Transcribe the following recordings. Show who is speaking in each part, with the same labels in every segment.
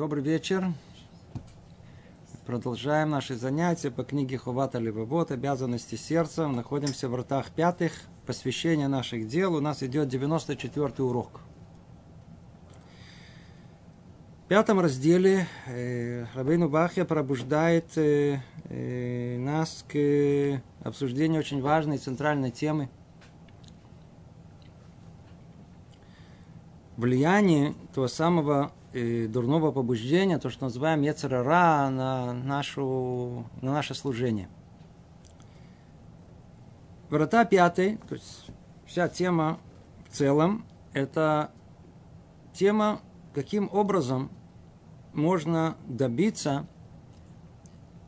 Speaker 1: Добрый вечер. Продолжаем наши занятия по книге Хувата Левовод «Обязанности сердца». Находимся в ртах пятых. Посвящение наших дел. У нас идет 94 урок. В пятом разделе э, Рабейну Бахья пробуждает э, э, нас к обсуждению очень важной центральной темы – влияние того самого э, дурного побуждения, то, что называем Ецерара, на, нашу, на наше служение. Врата пятый, то есть вся тема в целом, это тема, каким образом можно добиться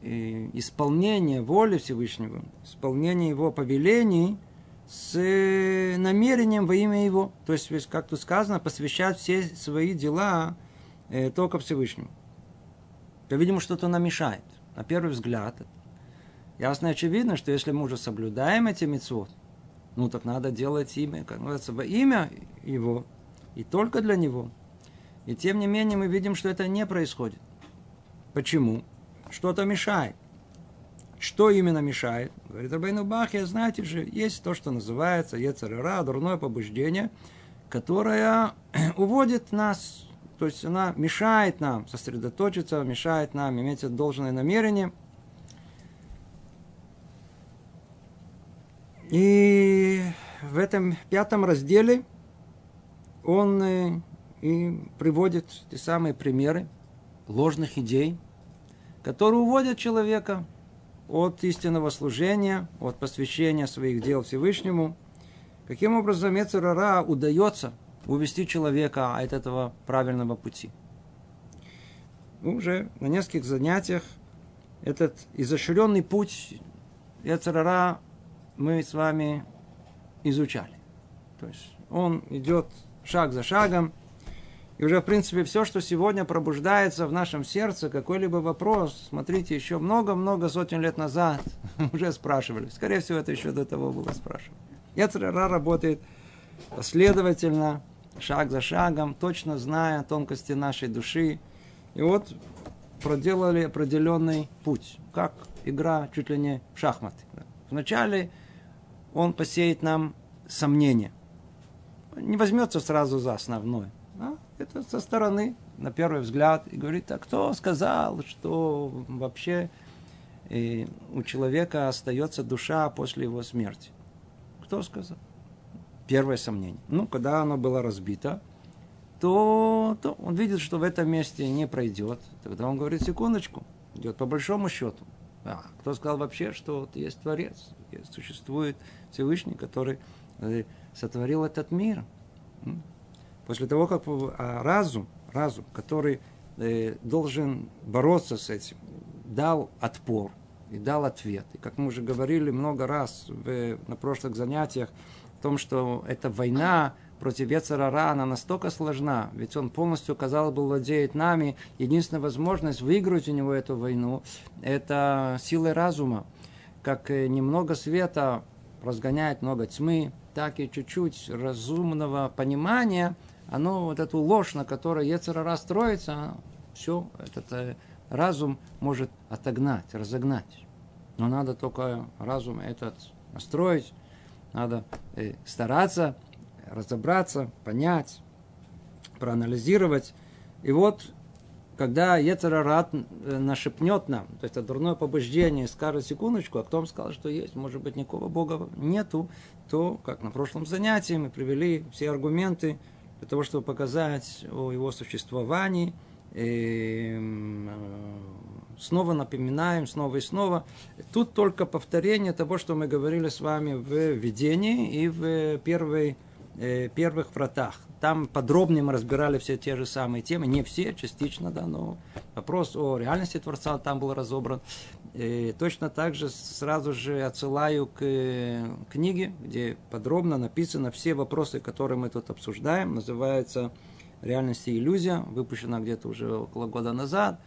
Speaker 1: э, исполнения воли Всевышнего, исполнения его повелений – с намерением во имя Его. То есть, как тут сказано, посвящать все свои дела э, только Всевышнему. По-видимому, что-то нам мешает. На первый взгляд, ясно и очевидно, что если мы уже соблюдаем эти митцвот, ну так надо делать имя, как называется, во имя Его, и только для Него. И тем не менее мы видим, что это не происходит. Почему? Что-то мешает. Что именно мешает? Говорит Рабейну Бахья, знаете же, есть то, что называется Ецерера, дурное побуждение, которое уводит нас, то есть она мешает нам сосредоточиться, мешает нам иметь должное намерение. И в этом пятом разделе он э, и приводит те самые примеры ложных идей, которые уводят человека от истинного служения, от посвящения своих дел Всевышнему. Каким образом Ецерара удается увести человека от этого правильного пути? Уже на нескольких занятиях этот изощренный путь Ецерара мы с вами изучали. То есть он идет шаг за шагом, и уже, в принципе, все, что сегодня пробуждается в нашем сердце, какой-либо вопрос, смотрите, еще много-много сотен лет назад уже спрашивали. Скорее всего, это еще до того было спрашивано. Яцерара работает последовательно, шаг за шагом, точно зная тонкости нашей души. И вот проделали определенный путь, как игра чуть ли не в шахматы. Вначале он посеет нам сомнения. Не возьмется сразу за основное. А? Это со стороны, на первый взгляд, и говорит, а кто сказал, что вообще э, у человека остается душа после его смерти? Кто сказал? Первое сомнение. Ну, когда оно было разбито, то, то он видит, что в этом месте не пройдет. Тогда он говорит, секундочку, идет по большому счету. А, кто сказал вообще, что вот есть Творец, есть, существует Всевышний, который э, сотворил этот мир после того, как а, разум, разум, который э, должен бороться с этим, дал отпор и дал ответ. И как мы уже говорили много раз в, на прошлых занятиях, том, что эта война против Ецарара, она настолько сложна, ведь он полностью, казалось бы, владеет нами. Единственная возможность выиграть у него эту войну – это силы разума. Как немного света разгоняет много тьмы, так и чуть-чуть разумного понимания – оно, вот эту ложь, на которой Ецера строится, все, этот э, разум может отогнать, разогнать. Но надо только разум этот настроить, надо э, стараться, разобраться, понять, проанализировать. И вот, когда Ецерарат э, нашепнет нам, то есть это дурное побуждение, скажет секундочку, а кто сказал, что есть, может быть, никакого Бога нету, то, как на прошлом занятии мы привели все аргументы, для того, чтобы показать о его существовании. И э, снова напоминаем, снова и снова. Тут только повторение того, что мы говорили с вами в видении и в первой, э, первых вратах. Там подробнее мы разбирали все те же самые темы, не все, частично, да, но вопрос о реальности Творца там был разобран. И точно так же сразу же отсылаю к э, книге, где подробно написано все вопросы, которые мы тут обсуждаем. Называется «Реальность и иллюзия», выпущена где-то уже около года назад.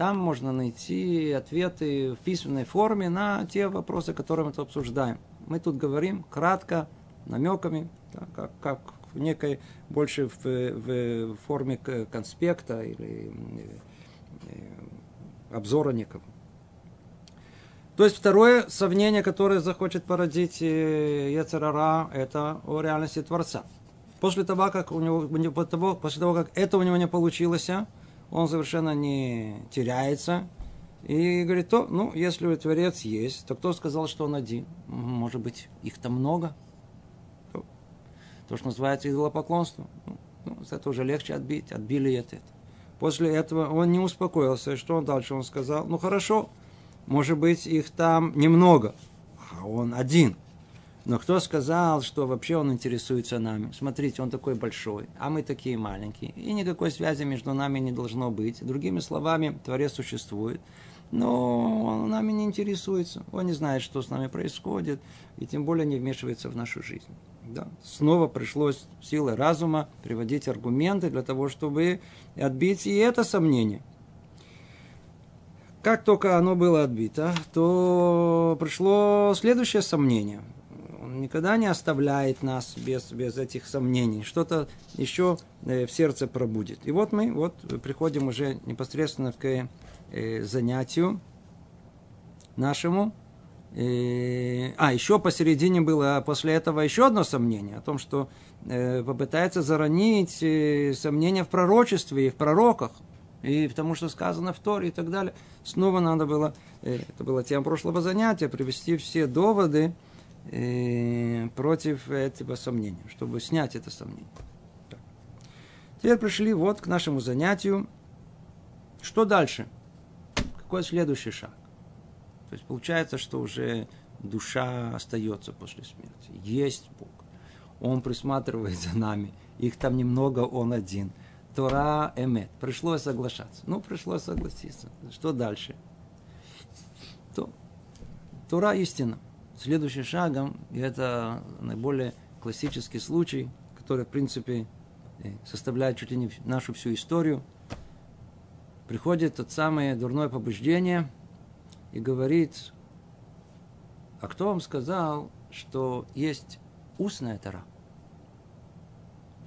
Speaker 1: Там можно найти ответы в письменной форме на те вопросы, которые мы тут обсуждаем. Мы тут говорим кратко, намеками, да, как, как в некой, больше в, в форме конспекта или обзора никого. То есть второе сомнение, которое захочет породить Ецерара, это о реальности Творца. После того, как у него, после того, после того, как это у него не получилось, он совершенно не теряется, и говорит, то, ну, если Творец есть, то кто сказал, что он один? Может быть, их там много? То, то что называется идолопоклонство. Ну, ну, это уже легче отбить, отбили это. После этого он не успокоился. Что он дальше? Он сказал, ну хорошо, может быть, их там немного, а он один. Но кто сказал, что вообще он интересуется нами? Смотрите, он такой большой, а мы такие маленькие. И никакой связи между нами не должно быть. Другими словами, Творец существует но он нами не интересуется, он не знает, что с нами происходит, и тем более не вмешивается в нашу жизнь. Да. Снова пришлось силой разума приводить аргументы для того, чтобы отбить и это сомнение. Как только оно было отбито, то пришло следующее сомнение. Он никогда не оставляет нас без, без этих сомнений. Что-то еще э, в сердце пробудет. И вот мы вот приходим уже непосредственно к э, занятию нашему. А, еще посередине было после этого еще одно сомнение о том, что э, попытается заронить сомнения в пророчестве и в пророках. И потому что сказано в Торе и так далее. Снова надо было, это было тема прошлого занятия, привести все доводы против этого сомнения, чтобы снять это сомнение. Так. Теперь пришли вот к нашему занятию. Что дальше? Какой следующий шаг? То есть получается, что уже душа остается после смерти. Есть Бог. Он присматривает за нами. Их там немного, он один. Тора эмет. Пришлось соглашаться. Ну, пришлось согласиться. Что дальше? То, Тора истина. Следующим шагом, и это наиболее классический случай, который, в принципе, э, составляет чуть ли не нашу всю историю – приходит тот самое дурное побуждение и говорит, а кто вам сказал, что есть устная тара?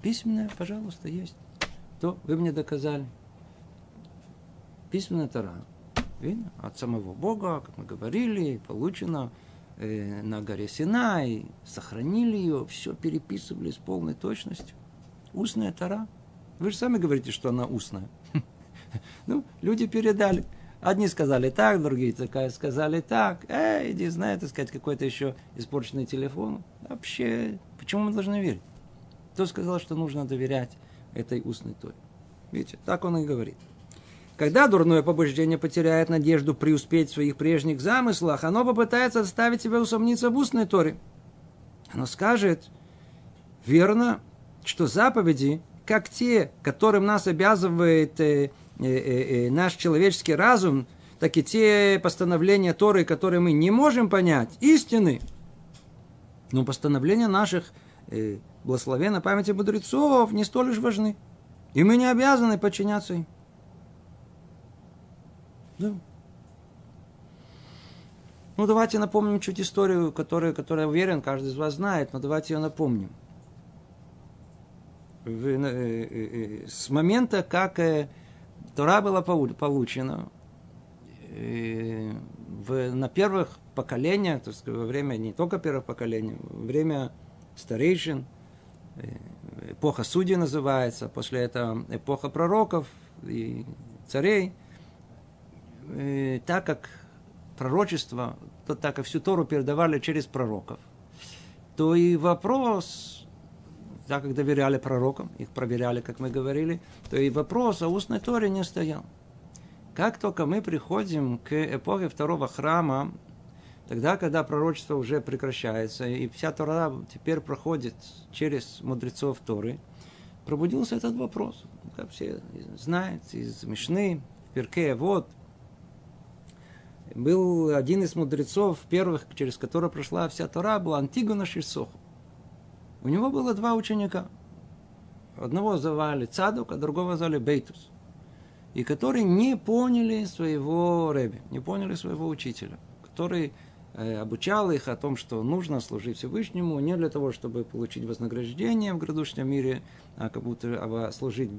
Speaker 1: Письменная, пожалуйста, есть. То вы мне доказали. Письменная тара. Видно? От самого Бога, как мы говорили, получено на горе Синай, сохранили ее, все переписывали с полной точностью. Устная тара. Вы же сами говорите, что она устная. Ну, люди передали. Одни сказали так, другие сказали так. Эй, иди, знаю, так сказать, какой-то еще испорченный телефон. Вообще, почему мы должны верить? Кто сказал, что нужно доверять этой устной торе? Видите, так он и говорит. Когда дурное побуждение потеряет надежду преуспеть в своих прежних замыслах, оно попытается заставить себя усомниться в устной торе. Оно скажет, верно, что заповеди, как те, которым нас обязывает э, Э, э, э, наш человеческий разум, так и те постановления Торы, которые мы не можем понять, истины. Но постановления наших э, благословенной памяти мудрецов не столь уж важны. И мы не обязаны подчиняться им. Да. Ну, давайте напомним чуть историю, которую, которую, я уверен, каждый из вас знает, но давайте ее напомним. В, э, э, с момента, как Тора была получена на первых поколениях, то есть во время не только первых поколений, во время старейшин, э, эпоха судей называется, после этого эпоха пророков и царей, и так как пророчество, то так как всю Тору передавали через пророков, то и вопрос так как доверяли пророкам, их проверяли, как мы говорили, то и вопрос о устной Торе не стоял. Как только мы приходим к эпохе второго храма, тогда, когда пророчество уже прекращается, и вся Тора теперь проходит через мудрецов Торы, пробудился этот вопрос. Как все знают, из Мишны, в Перке, вот, был один из мудрецов первых, через который прошла вся Тора, был Антигона Шисоху. У него было два ученика. Одного звали Цадук, а другого звали Бейтус. И которые не поняли своего Рэби, не поняли своего учителя. Которые э, обучал их о том, что нужно служить Всевышнему не для того, чтобы получить вознаграждение в грядущем мире, а как будто а служить,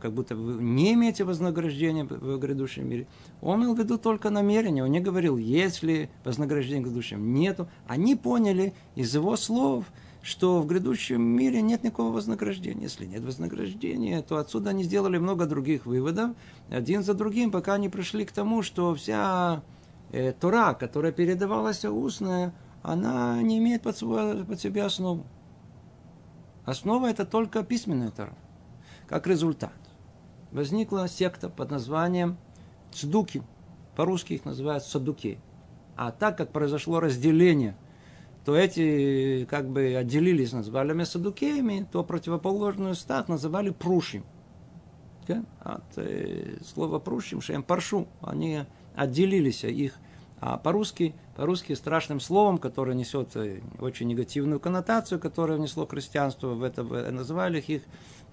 Speaker 1: как будто вы не имеете вознаграждения в грядущем мире. Он имел в виду только намерение. Он не говорил, есть ли вознаграждение в грядущем. Нету. Они поняли из его слов, что в грядущем мире нет никакого вознаграждения. Если нет вознаграждения, то отсюда они сделали много других выводов, один за другим, пока они пришли к тому, что вся э, Тора, которая передавалась устная, она не имеет под, собой, под себе основу. Основа это только письменная Тора. Как результат, возникла секта под названием Цдуки. По-русски их называют Садуки. А так как произошло разделение – то эти как бы отделились, называли садукеями, то противоположную стат называли прушим. От э, слова прушим, шем паршу, они отделились, их а по-русски, по-русски страшным словом, которое несет э, очень негативную коннотацию, которое внесло христианство в это, называли их,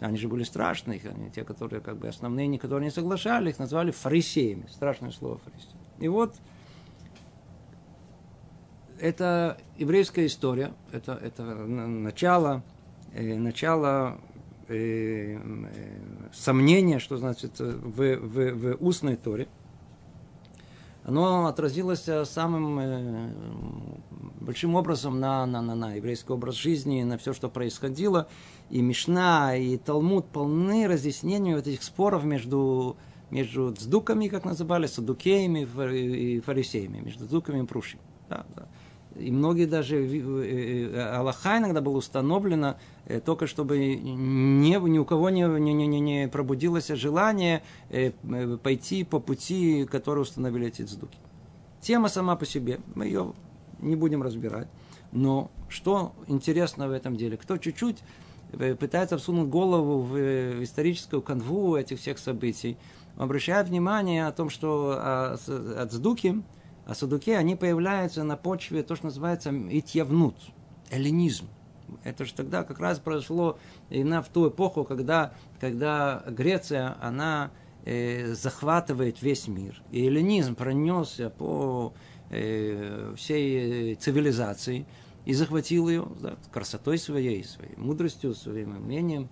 Speaker 1: они же были страшные, они, те, которые как бы основные, которые не соглашали, их назвали фарисеями, страшное слово фарисеи. И вот это еврейская история, это, это начало, э, начало э, э, сомнения, что значит в, в, в устной торе. Оно отразилось самым э, большим образом на, на, на, на еврейский образ жизни, на все, что происходило. И Мишна, и Талмуд полны разъяснений вот этих споров между, между цдуками, как называли, садукеями и фарисеями, между цдуками и прушами. Да, да и многие даже, э, э, Аллаха иногда было установлено, э, только чтобы не, ни у кого не, не, не, не пробудилось желание пойти по пути, который установили эти цдуки. Тема сама по себе, мы ее не будем разбирать. Но что интересно в этом деле? Кто чуть-чуть пытается всунуть голову в историческую канву этих всех событий, обращает внимание о том, что а, от Сдуки а садуки, они появляются на почве то, что называется итьявнут, эллинизм. Это же тогда как раз произошло именно в ту эпоху, когда, когда Греция, она э, захватывает весь мир. И эллинизм пронесся по э, всей цивилизации и захватил ее да, красотой своей, своей мудростью, своим мнением.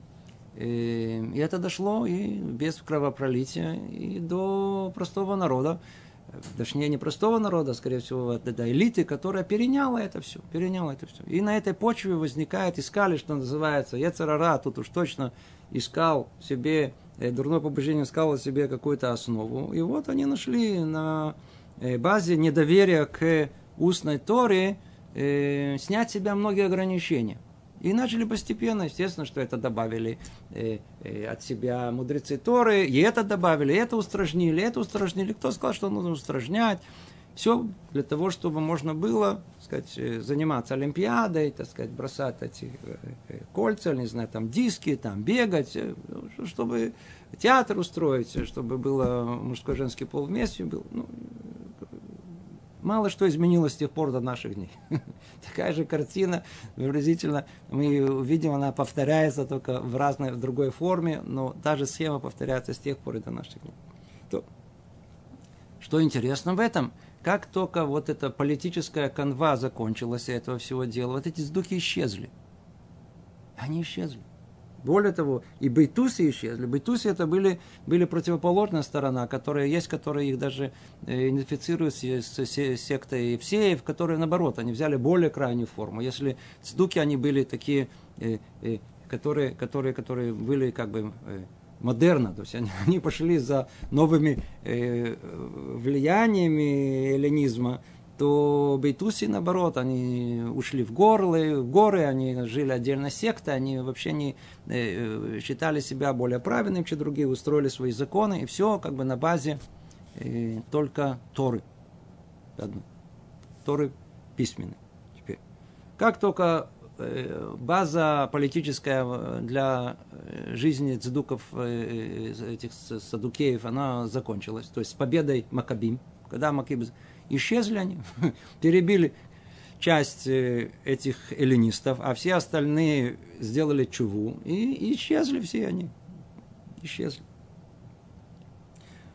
Speaker 1: Э, и это дошло и без кровопролития и до простого народа, точнее не простого народа, скорее всего, до элиты, которая переняла это все, переняла это все. И на этой почве возникает, искали, что называется, Ецарара, тут уж точно искал себе, э, дурное побуждение искал себе какую-то основу. И вот они нашли на э, базе недоверия к устной Торе э, снять с себя многие ограничения – и начали постепенно, естественно, что это добавили э, э, от себя мудрецы Торы, и это добавили, и это устражнили, это устражнили. Кто сказал, что нужно устражнять? Все для того, чтобы можно было так сказать, э, заниматься Олимпиадой, так сказать, бросать эти э, э, кольца, не знаю, там диски, там бегать, чтобы театр устроить, чтобы было мужской женский пол вместе был. Ну, Мало что изменилось с тех пор до наших дней. Такая же картина, приблизительно, мы увидим, она повторяется только в разной, в другой форме, но та же схема повторяется с тех пор и до наших дней. То, что интересно в этом, как только вот эта политическая канва закончилась этого всего дела, вот эти сдухи исчезли. Они исчезли. Более того, и бейтусы исчезли. Бейтусы это были, были противоположная сторона, которая есть, которые их даже э, идентифицируют с, с сектой Евсеев, которые наоборот, они взяли более крайнюю форму. Если цдуки, они были такие, э, э, которые, которые, которые были как бы модерна, то есть они, они пошли за новыми э, влияниями эллинизма, то бейтуси, наоборот, они ушли в горы, в горы, они жили отдельно сектой, они вообще не э, считали себя более правильными, чем другие, устроили свои законы, и все как бы на базе э, только Торы. Торы письменные. Теперь. Как только э, база политическая для жизни цдуков, этих садукеев, она закончилась, то есть с победой Макабим, когда Макабим Исчезли они, перебили часть э, этих эллинистов, а все остальные сделали чуву, и исчезли все они. Исчезли.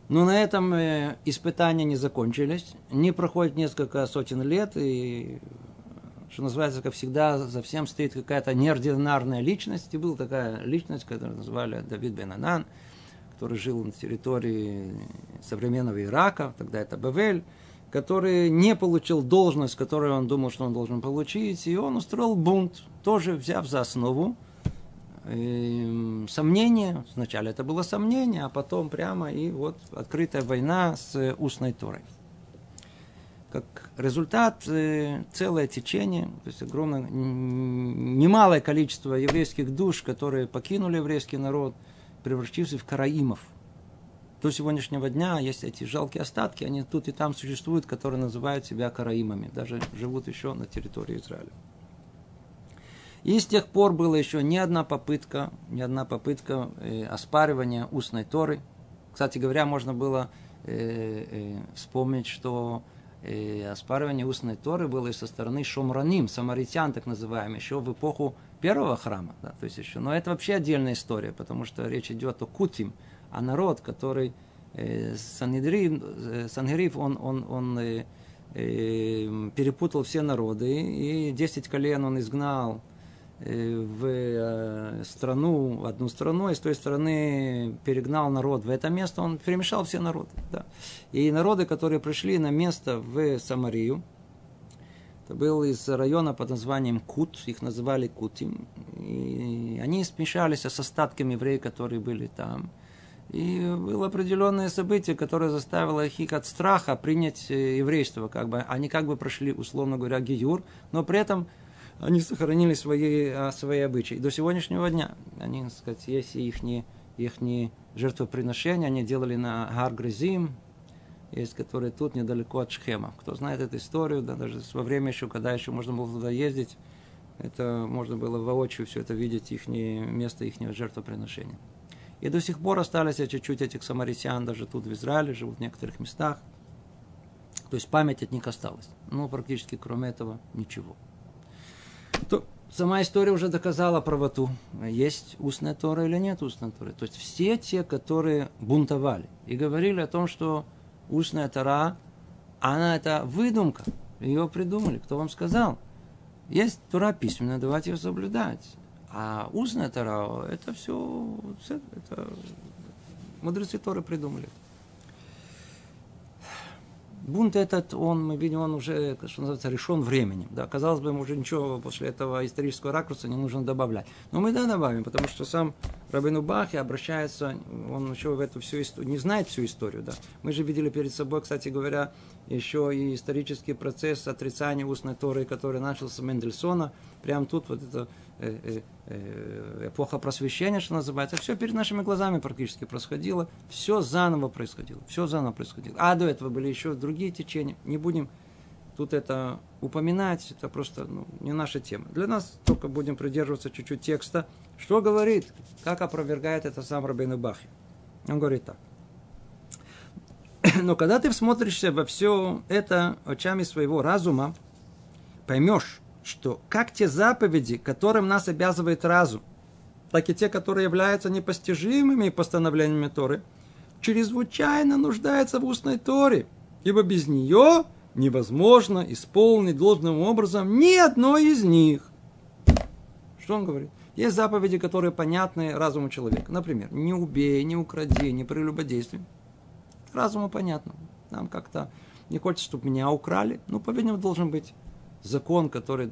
Speaker 1: Но на этом э, испытания не закончились. Не проходит несколько сотен лет, и, что называется, как всегда, за всем стоит какая-то неординарная личность. И была такая личность, которую называли Давид бен Анан, который жил на территории современного Ирака, тогда это Бавель, который не получил должность, которую он думал, что он должен получить, и он устроил бунт, тоже взяв за основу э, сомнение. Сначала это было сомнение, а потом прямо и вот открытая война с устной Торой. Как результат, э, целое течение, то есть огромное, немалое количество еврейских душ, которые покинули еврейский народ, превратились в караимов. До сегодняшнего дня есть эти жалкие остатки, они тут и там существуют, которые называют себя караимами, даже живут еще на территории Израиля. И с тех пор была еще ни одна попытка, ни одна попытка э, оспаривания устной Торы. Кстати говоря, можно было э, э, вспомнить, что оспаривание устной Торы было и со стороны шомраним, самаритян так называемых, еще в эпоху первого храма. Да, то есть еще. Но это вообще отдельная история, потому что речь идет о кутим, а народ, который э, Санхедрив, э, Санхерив, он, он, он э, э, перепутал все народы, и 10 колен он изгнал Э, в э, страну, в одну страну, и с той стороны перегнал народ в это место, он перемешал все народы. Да. И народы, которые пришли на место в Самарию, это был из района под названием Кут, их называли Кутим, и они смешались с остатками евреев, которые были там. И было определенное событие, которое заставило их от страха принять э, еврейство. Как бы. Они как бы прошли, условно говоря, гиюр, но при этом они сохранили свои, а, свои обычаи. До сегодняшнего дня они, так сказать, есть их, их жертвоприношения, они делали на Гаргризим, есть которые тут недалеко от Шхема. Кто знает эту историю, да, даже во время еще, когда еще можно было туда ездить, это можно было воочию все это видеть, их место их жертвоприношения. И до сих пор остались чуть-чуть этих самаритян, даже тут в Израиле, живут в некоторых местах. То есть память от них осталась. Но практически кроме этого ничего то сама история уже доказала правоту. Есть устная Тора или нет устной Торы. То есть все те, которые бунтовали и говорили о том, что устная Тора, она это выдумка. Ее придумали. Кто вам сказал? Есть Тора письменная, давайте ее соблюдать. А устная Тора, это все, это мудрецы Торы придумали бунт этот, он, мы видим, он уже, что называется, решен временем. Да, казалось бы, ему уже ничего после этого исторического ракурса не нужно добавлять. Но мы да добавим, потому что сам Рабину Бахи обращается, он еще в эту всю историю, не знает всю историю. Да. Мы же видели перед собой, кстати говоря, еще и исторический процесс отрицания устной Торы, который начался Мендельсона. Прямо тут вот это э, э, э, эпоха просвещения, что называется, все перед нашими глазами практически происходило, все заново происходило, все заново происходило. А до этого были еще другие течения, не будем тут это упоминать, это просто ну, не наша тема. Для нас только будем придерживаться чуть-чуть текста, что говорит, как опровергает это сам Рабейн Бахи. Он говорит так. Но когда ты всмотришься во все это очами своего разума, поймешь, что как те заповеди, которым нас обязывает разум, так и те, которые являются непостижимыми постановлениями Торы, чрезвычайно нуждаются в устной Торе, ибо без нее невозможно исполнить должным образом ни одной из них. Что он говорит? Есть заповеди, которые понятны разуму человека. Например, не убей, не укради, не прелюбодействуй. Разуму понятно. Нам как-то не хочется, чтобы меня украли. Ну, по-видимому, должен быть закон, который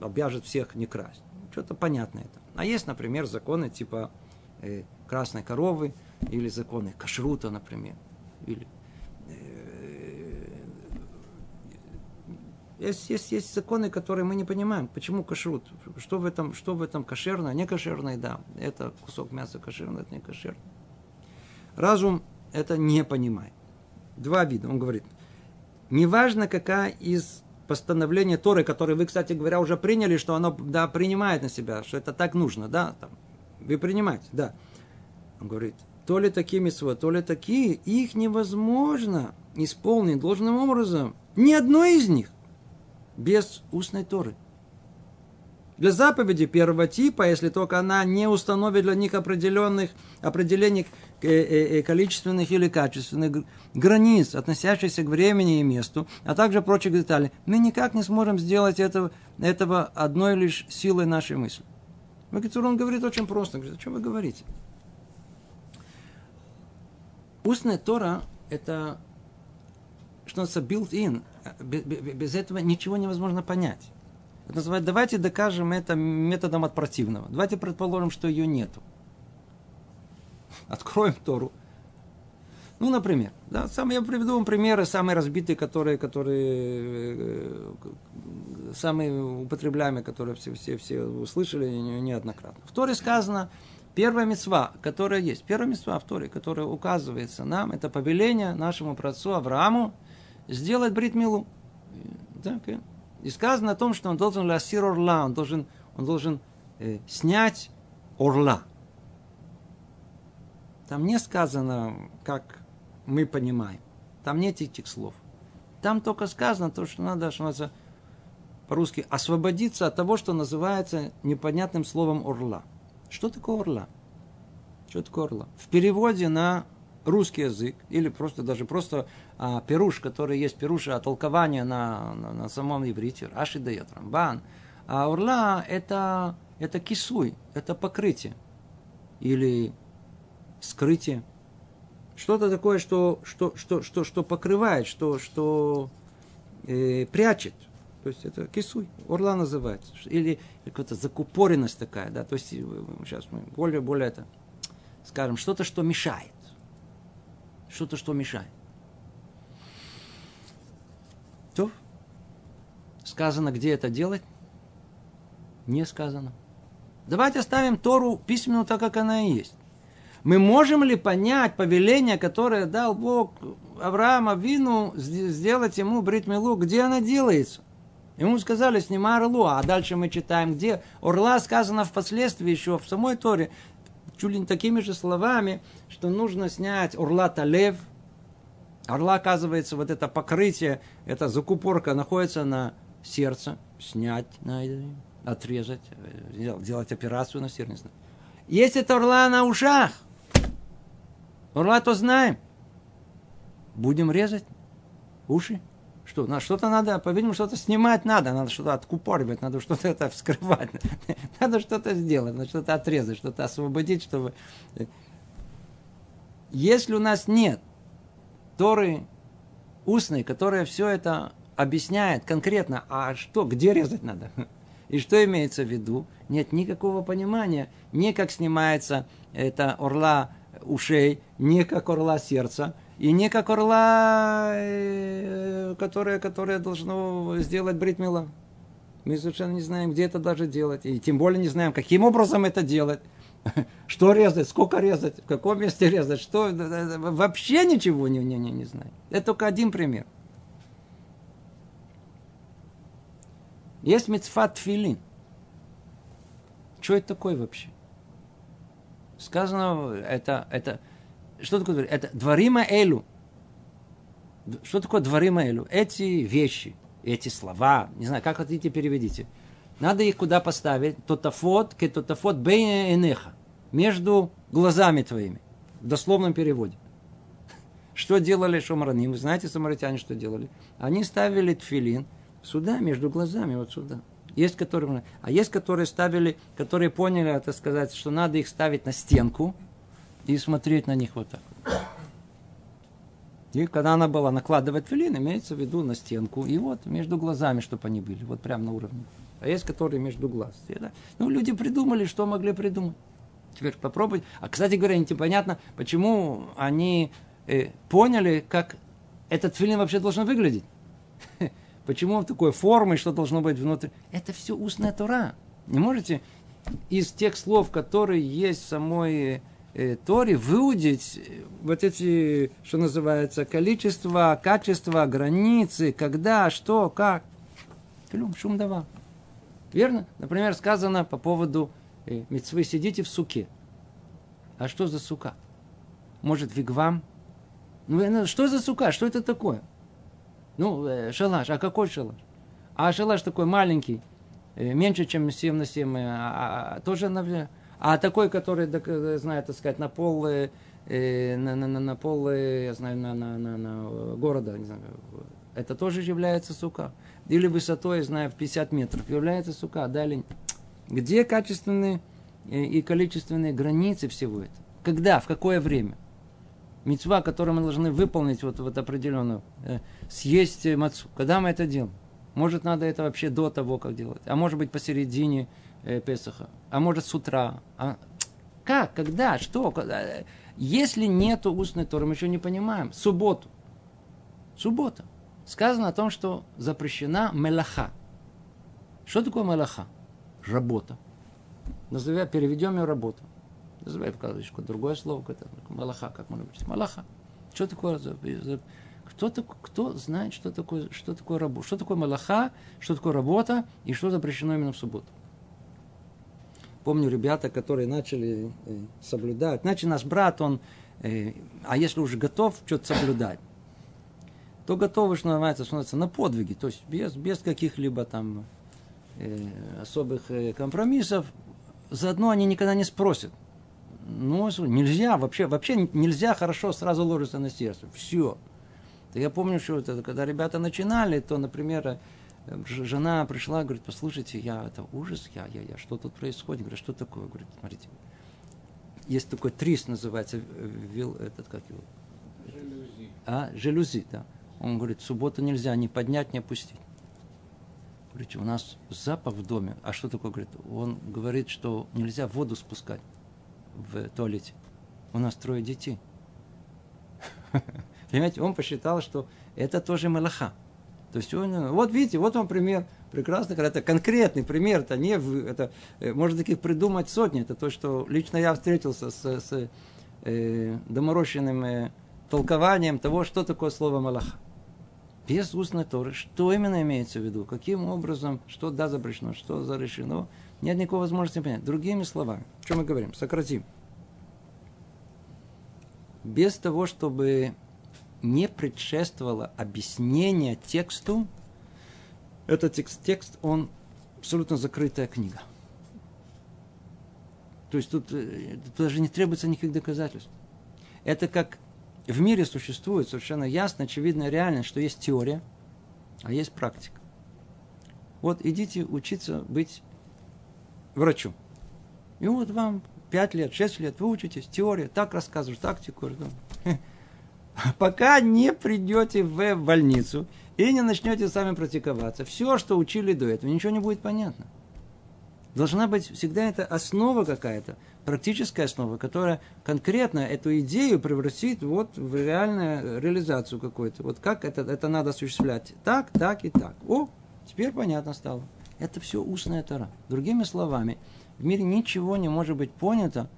Speaker 1: обяжет всех не красть. Что-то понятно это. А есть, например, законы типа э, красной коровы или законы кашрута, например. Или, э, есть, есть, есть законы, которые мы не понимаем. Почему кашрут? Что в этом, что в этом кошерно? Не кошерное, да. Это кусок мяса кошерный, это не кошерно. Разум это не понимает. Два вида. Он говорит, неважно, какая из постановление Торы, которое вы, кстати говоря, уже приняли, что оно да, принимает на себя, что это так нужно, да, там, вы принимаете, да. Он говорит, то ли такие митцвы, то ли такие, их невозможно исполнить должным образом. Ни одной из них без устной Торы. Для заповеди первого типа, если только она не установит для них определенных определений э, количественных или качественных границ, относящихся к времени и месту, а также прочих деталей, мы никак не сможем сделать этого, этого одной лишь силой нашей мысли. Бакицурон говорит очень просто. Говорит, о чем вы говорите? Устная Тора – это что называется built-in. Без этого ничего невозможно понять. Это называется, давайте докажем это методом от противного. Давайте предположим, что ее нету. Откроем Тору. Ну, например, да, сам я приведу вам примеры, самые разбитые, которые, которые э, самые употребляемые, которые все, все, все услышали неоднократно. В Торе сказано, первая мецва, которая есть, первая мецва в Торе, которая указывается нам, это повеление нашему праотцу Аврааму сделать бритмилу. Так, и сказано о том, что он должен ласир орла, он должен, он должен э, снять орла. Там не сказано, как мы понимаем. Там нет этих слов. Там только сказано то, что надо, что надо по-русски освободиться от того, что называется непонятным словом орла. Что такое орла? Что такое орла? В переводе на русский язык, или просто даже просто а, перуш, который есть перуш, а толкование на, на, на самом иврите, Раши дает, Рамбан. А урла это, это кисуй, это покрытие. Или скрытие. Что-то такое, что, что, что, что, что покрывает, что, что э, прячет. То есть это кисуй, орла называется. Или какая-то закупоренность такая, да. То есть сейчас мы более, более это, скажем, что-то, что мешает что-то, что мешает. То сказано, где это делать? Не сказано. Давайте оставим Тору письменную так, как она и есть. Мы можем ли понять повеление, которое дал Бог Авраама Вину, сделать ему бритмилу, где она делается? Ему сказали, снимай орлу, а дальше мы читаем, где орла сказано впоследствии еще в самой Торе, чуть ли не такими же словами, что нужно снять орла лев. Орла, оказывается, вот это покрытие, эта закупорка находится на сердце. Снять отрезать, делать операцию на сердце. Если это орла на ушах, орла то знаем. Будем резать уши. Что, на что-то надо, по-видимому, что-то снимать надо, надо что-то откупоривать, надо что-то это вскрывать, надо что-то сделать, надо что-то отрезать, что-то освободить, чтобы... Если у нас нет Торы устной, которая все это объясняет конкретно, а что, где резать надо, и что имеется в виду, нет никакого понимания, не как снимается эта орла ушей, не как орла сердца, и не как орла, э, которое, которое должно сделать бритмила. Мы совершенно не знаем, где это даже делать. И тем более не знаем, каким образом это делать. Что резать, сколько резать, в каком месте резать, что вообще ничего не, не, не, не знаем. Это только один пример. Есть мецфат филин. Что это такое вообще? Сказано, это, это, что такое Это дворима элю. Что такое дворима элю? Эти вещи, эти слова, не знаю, как хотите переведите. Надо их куда поставить? Тотафот, ке тотафот бейне энеха. Между глазами твоими. В дословном переводе. Что делали шумраним? Вы знаете, самаритяне что делали? Они ставили тфилин сюда, между глазами, вот сюда. Есть которые, а есть которые ставили, которые поняли, это сказать, что надо их ставить на стенку, и смотреть на них вот так. И когда она была накладывать филин, имеется в виду на стенку, и вот между глазами, чтобы они были, вот прямо на уровне. А есть, которые между глаз. Ну, люди придумали, что могли придумать. Теперь попробуй. А, кстати говоря, непонятно, почему они э, поняли, как этот филин вообще должен выглядеть. Почему в такой форме, что должно быть внутри. Это все устная тура. Не можете из тех слов, которые есть в самой э, Торе выудить э, вот эти, что называется, количество, качество, границы, когда, что, как. Клюм, шум дава. Верно? Например, сказано по поводу э, мецвы сидите в суке. А что за сука? Может, вигвам? Ну, э, что за сука? Что это такое? Ну, э, шалаш. А какой шалаш? А шалаш такой маленький, э, меньше, чем 7 на 7, а, а, а тоже на... А такой, который, знает, так сказать, на пол, э, на, на, на, на пол, я знаю, на, на, на, на города, не знаю, это тоже является сука. Или высотой, знаю, в 50 метров является сука, да или Где качественные и количественные границы всего этого? Когда, в какое время? Мецва, которую мы должны выполнить вот, вот определенную, э, съесть мацу. Когда мы это делаем? Может, надо это вообще до того, как делать. А может быть, посередине э, Песаха. А может, с утра. А... Как? Когда? Что? Когда? Если нету устной Торы, мы еще не понимаем. Субботу. Суббота. Сказано о том, что запрещена мелаха. Что такое мелаха? Работа. Назовем, переведем ее работу. Называй вкладываешь другое слово, это малаха, как можно учить. Малаха. Что такое? Кто, кто знает, что такое, что такое работа? Что такое малаха, что такое работа и что запрещено именно в субботу? Помню ребята, которые начали э, соблюдать. Значит, наш брат, он, э, а если уже готов что-то соблюдать, то готовы, что называется, что на подвиги, то есть без, без каких-либо там э, особых э, компромиссов. Заодно они никогда не спросят, ну, нельзя, вообще, вообще нельзя хорошо сразу ложиться на сердце. Все. Я помню, что это, когда ребята начинали, то, например, э, жена пришла, говорит, послушайте, я, это ужас, я, я, я, что тут происходит? Говорит, что такое? Говорит, смотрите, есть такой трис, называется, э, вил, этот, как его? Жалюзи. А, жалюзи, да. Он говорит, субботу нельзя ни поднять, ни опустить. Говорите, у нас запах в доме. А что такое? Говорит, он говорит, что нельзя воду спускать в туалете. У нас трое детей. Понимаете, он посчитал, что это тоже малаха. То есть он, вот видите, вот вам пример прекрасный, это конкретный пример, это не, это, э, можно таких придумать сотни, это то, что лично я встретился с, с э, доморощенным э, толкованием того, что такое слово малаха. Без устной Торы, что именно имеется в виду, каким образом, что да запрещено, что разрешено, нет никакой возможности понять. Другими словами, о чем мы говорим? Сократим. Без того, чтобы не предшествовало объяснение тексту, этот текст, текст, он абсолютно закрытая книга. То есть тут, э, тут даже не требуется никаких доказательств. Это как в мире существует совершенно ясно, очевидно, реально, что есть теория, а есть практика. Вот идите учиться быть врачу. И вот вам 5 лет, 6 лет вы учитесь, теория, так рассказываешь, тактику. Пока не придете в больницу и не начнете сами практиковаться, все, что учили до этого, ничего не будет понятно. Должна быть всегда эта основа какая-то, практическая основа, которая конкретно эту идею превратит вот в реальную реализацию какую-то. Вот как это, это надо осуществлять. Так, так и так. О, теперь понятно стало. Это все устная тара. Другими словами, в мире ничего не может быть понято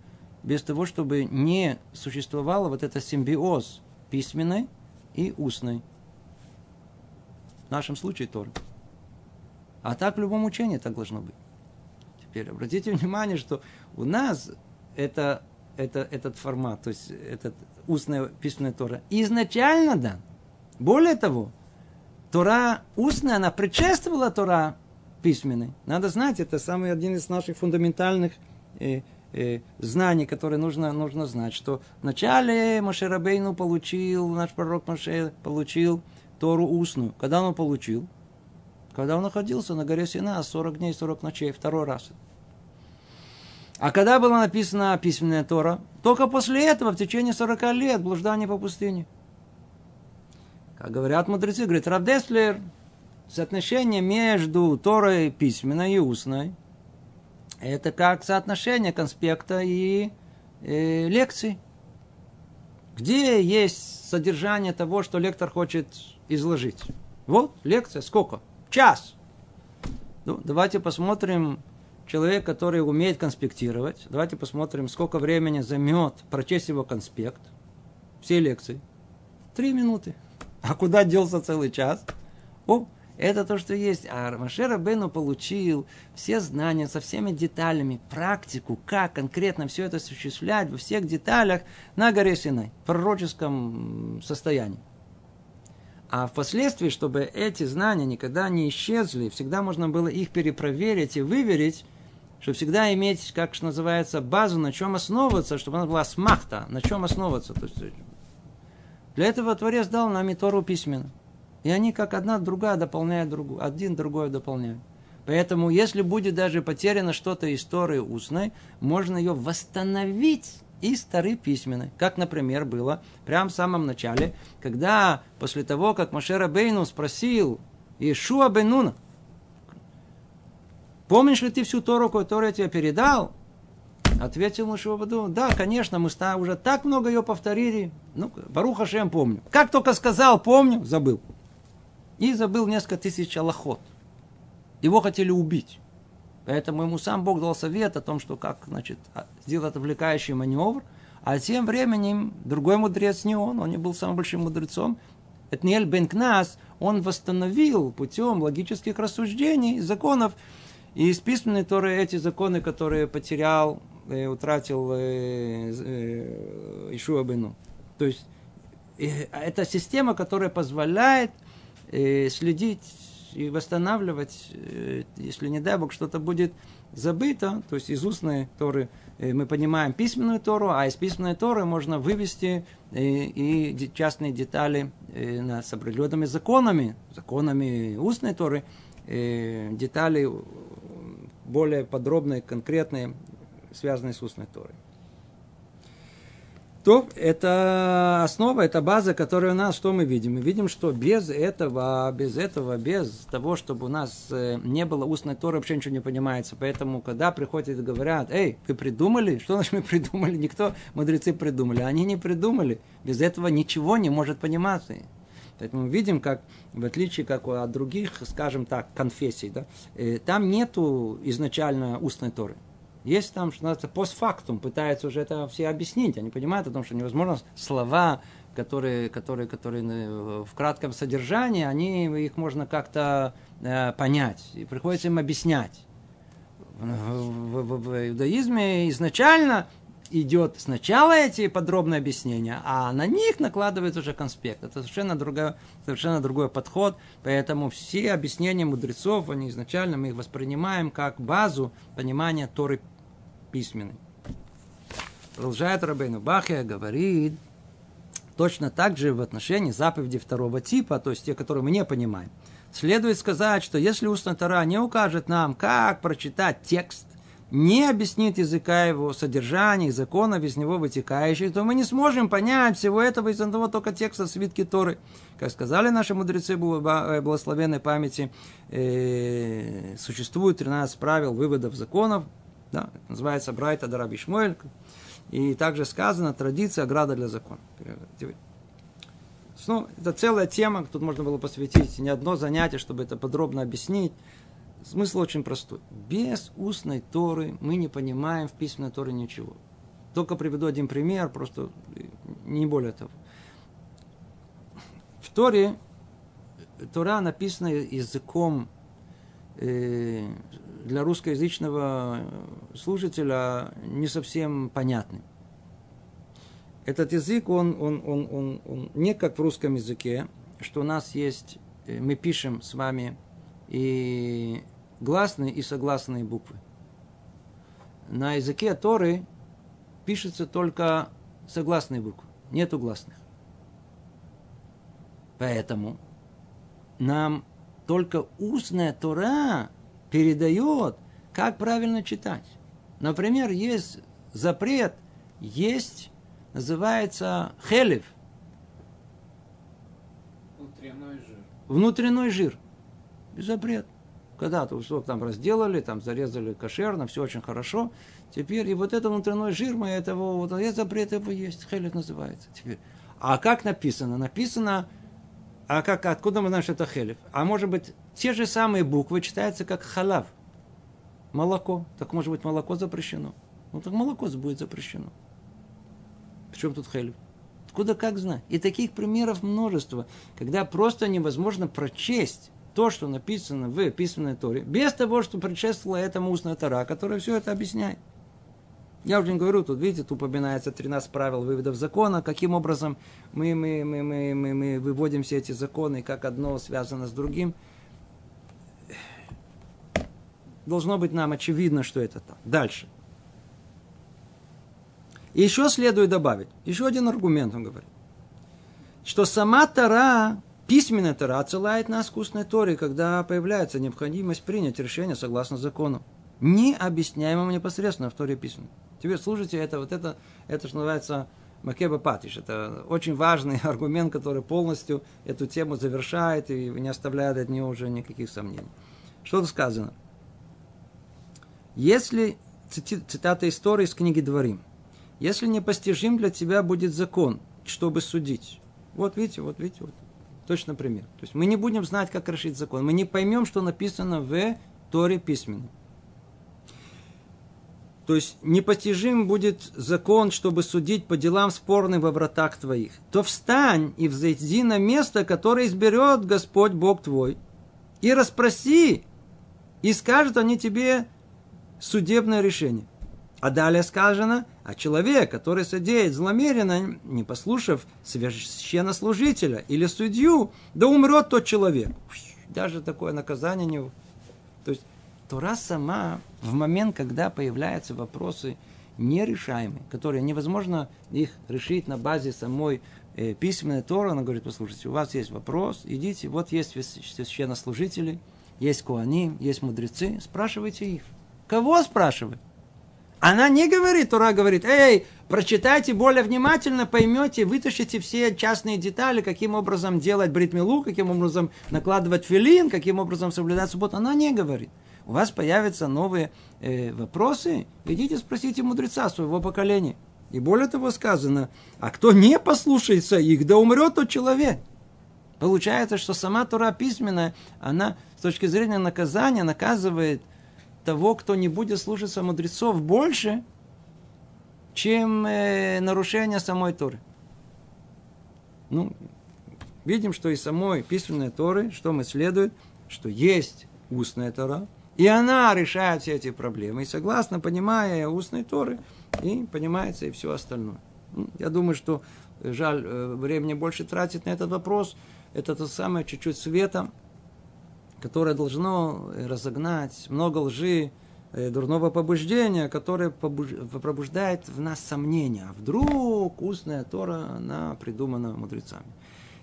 Speaker 1: без того, чтобы не существовало вот это симбиоз письменной и устной. В нашем случае Тора. А так в любом учении так должно быть. Теперь обратите внимание, что у нас это, это, этот формат, то есть этот устная письменная Тора изначально дан. Более того, Тора устная, она предшествовала Тора письменный. Надо знать, это самый один из наших фундаментальных э, э, знаний, которые нужно, нужно знать, что вначале Машерабейну получил, наш пророк Маше получил Тору устную. Когда он получил? Когда он находился на горе Сина 40 дней, 40 ночей, второй раз. А когда была написана письменная Тора? Только после этого, в течение 40 лет, блуждания по пустыне. Как говорят мудрецы, говорит, Рабдеслер, соотношение между Торой письменной и устной, это как соотношение конспекта и э, лекций. Где есть содержание того, что лектор хочет изложить? Вот, лекция, сколько? Час. Ну, давайте посмотрим человек, который умеет конспектировать. Давайте посмотрим, сколько времени займет прочесть его конспект. Все лекции. Три минуты. А куда делся целый час? О, это то, что есть. А Машера Бену получил все знания со всеми деталями, практику, как конкретно все это осуществлять во всех деталях на горе Синай, в пророческом состоянии. А впоследствии, чтобы эти знания никогда не исчезли, всегда можно было их перепроверить и выверить, чтобы всегда иметь, как что называется, базу, на чем основываться, чтобы она была смахта, на чем основываться. То есть, для этого Творец дал нам и Тору письменно. И они как одна другая дополняют другую, один другой дополняют. Поэтому, если будет даже потеряно что-то из Торы устной, можно ее восстановить из Торы письменной. Как, например, было прямо в самом начале, когда после того, как Машера Бейну спросил Ишуа Бенуна, помнишь ли ты всю Тору, которую я тебе передал? Ответил Бенуна, да, конечно, мы уже так много ее повторили. Ну, Баруха Шем помню. Как только сказал, помню, забыл. И забыл несколько тысяч аллахот. Его хотели убить. Поэтому ему сам Бог дал совет о том, что как значит, а, сделать отвлекающий маневр. А тем временем другой мудрец не он, он не был самым большим мудрецом. Этниэль бен Кнас, он восстановил путем логических рассуждений, законов, и из письменной Торы эти законы, которые потерял, э, утратил э, э, Ишуа Бену. То есть э, это система, которая позволяет э, следить и восстанавливать, э, если, не дай Бог, что-то будет забыто, то есть из устной Торы э, мы понимаем письменную Тору, а из письменной Торы можно вывести э, и частные детали с определенными законами, законами устной Торы, детали более подробные, конкретные, связанные с устной Торой то это основа, это база, которая у нас, что мы видим? Мы видим, что без этого, без этого, без того, чтобы у нас э, не было устной торы, вообще ничего не понимается. Поэтому, когда приходят и говорят, эй, вы придумали? Что значит мы придумали? Никто, мудрецы придумали. Они не придумали. Без этого ничего не может пониматься. Поэтому мы видим, как в отличие как от других, скажем так, конфессий, да, э, там нету изначально устной торы. Есть там, что называется, постфактум, пытаются уже это все объяснить. Они понимают о том, что невозможно слова, которые, которые, которые э, в кратком содержании, они, их можно как-то э, понять. И приходится им объяснять. В, в, в, в иудаизме изначально идет сначала эти подробные объяснения, а на них накладывается уже конспект. Это совершенно, другой, совершенно другой подход, поэтому все объяснения мудрецов, они изначально, мы их воспринимаем как базу понимания Торы письменный. Продолжает Рабейну Бахия, говорит, точно так же в отношении заповеди второго типа, то есть те, которые мы не понимаем. Следует сказать, что если устная Тара не укажет нам, как прочитать текст, не объяснит языка его содержания и законов из него вытекающих, то мы не сможем понять всего этого из одного только текста свитки Торы. Как сказали наши мудрецы э, благословенной памяти, э, существует 13 правил выводов законов, да, называется Брайта Дараби Шмуэль. И также сказано традиция ограда для закона. Ну, это целая тема, тут можно было посвятить не одно занятие, чтобы это подробно объяснить. Смысл очень простой. Без устной Торы мы не понимаем в письменной Торе ничего. Только приведу один пример, просто не более того. В Торе Тора написана языком э, для русскоязычного слушателя не совсем понятный. Этот язык, он, он, он, он, он не как в русском языке, что у нас есть, э, мы пишем с вами и гласные, и согласные буквы. На языке Торы пишется только согласные буквы, нету гласных. Поэтому нам только устная Тора передает, как правильно читать. Например, есть запрет, есть, называется хелев.
Speaker 2: Внутренний жир.
Speaker 1: Внутренний жир. Запрет. Когда-то что там разделали, там зарезали кошерно, все очень хорошо. Теперь и вот это внутренний жир, мы этого, вот есть запрет его есть, хелев называется. Теперь. А как написано? Написано, а как, откуда мы знаем, что это хелев? А может быть, те же самые буквы читаются как халав. Молоко. Так может быть молоко запрещено. Ну так молоко будет запрещено. Причем тут хелев? Откуда как знать? И таких примеров множество, когда просто невозможно прочесть то, что написано в письменной Торе, без того, что предшествовало этому устная Тора, которая все это объясняет. Я уже не говорю, тут, видите, тут упоминается 13 правил выводов закона, каким образом мы, мы, мы, мы, мы, мы выводим все эти законы, как одно связано с другим. Должно быть нам очевидно, что это так. Дальше. И еще следует добавить, еще один аргумент он говорит, что сама Тара, письменная Тара, отсылает нас к устной Торе, когда появляется необходимость принять решение согласно закону, не объясняемому непосредственно в Торе письменной. Теперь слушайте, это вот это, это что называется Макеба Патиш. Это очень важный аргумент, который полностью эту тему завершает и не оставляет от нее уже никаких сомнений. Что тут сказано? Если, цитата истории из книги Дворим, если непостижим для тебя будет закон, чтобы судить. Вот видите, вот видите, вот. Точно пример. То есть мы не будем знать, как решить закон. Мы не поймем, что написано в Торе письменно. То есть непостижим будет закон, чтобы судить по делам спорным во вратах твоих. То встань и взойди на место, которое изберет Господь Бог твой, и расспроси, и скажут они тебе судебное решение. А далее сказано, а человек, который содеет зломеренно, не послушав священнослужителя или судью, да умрет тот человек. Даже такое наказание не... То есть Тора сама в момент, когда появляются вопросы нерешаемые, которые невозможно их решить на базе самой э, письменной Торы, она говорит, послушайте, у вас есть вопрос, идите, вот есть священнослужители, есть куани, есть мудрецы, спрашивайте их. Кого спрашивать? Она не говорит, Тора говорит, эй, прочитайте более внимательно, поймете, вытащите все частные детали, каким образом делать бритмилу, каким образом накладывать филин, каким образом соблюдать субботу. Она не говорит у вас появятся новые э, вопросы, идите спросите мудреца своего поколения. И более того сказано, а кто не послушается их, да умрет тот человек. Получается, что сама Тура письменная, она с точки зрения наказания наказывает того, кто не будет слушаться мудрецов больше, чем э, нарушение самой Торы. Ну, видим, что и самой письменной Торы, что мы следует, что есть устная Тора, и она решает все эти проблемы. И согласно, понимая устной Торы, и понимается и все остальное. Ну, я думаю, что жаль, э, времени больше тратить на этот вопрос. Это то самое чуть-чуть света, которое должно разогнать много лжи, э, дурного побуждения, которое пробуждает в нас сомнения. А вдруг устная Тора, она придумана мудрецами.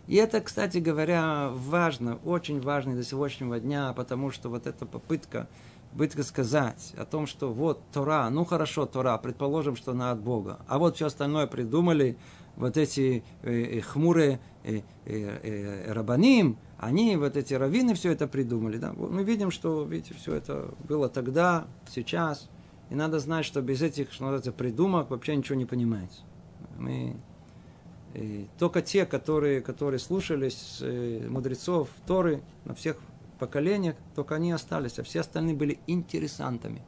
Speaker 1: И это, кстати говоря, важно, очень важно до сегодняшнего дня, потому что вот эта попытка, попытка сказать о том, что вот Тора, ну хорошо, Тора, предположим, что она от Бога, а вот все остальное придумали вот эти э, э, хмурые э, э, э, рабаним, они, вот эти раввины все это придумали. Да? Мы видим, что видите, все это было тогда, сейчас, и надо знать, что без этих что называется, придумок вообще ничего не понимается. Мы и только те, которые, которые слушались э, мудрецов Торы на всех поколениях, только они остались, а все остальные были интересантами.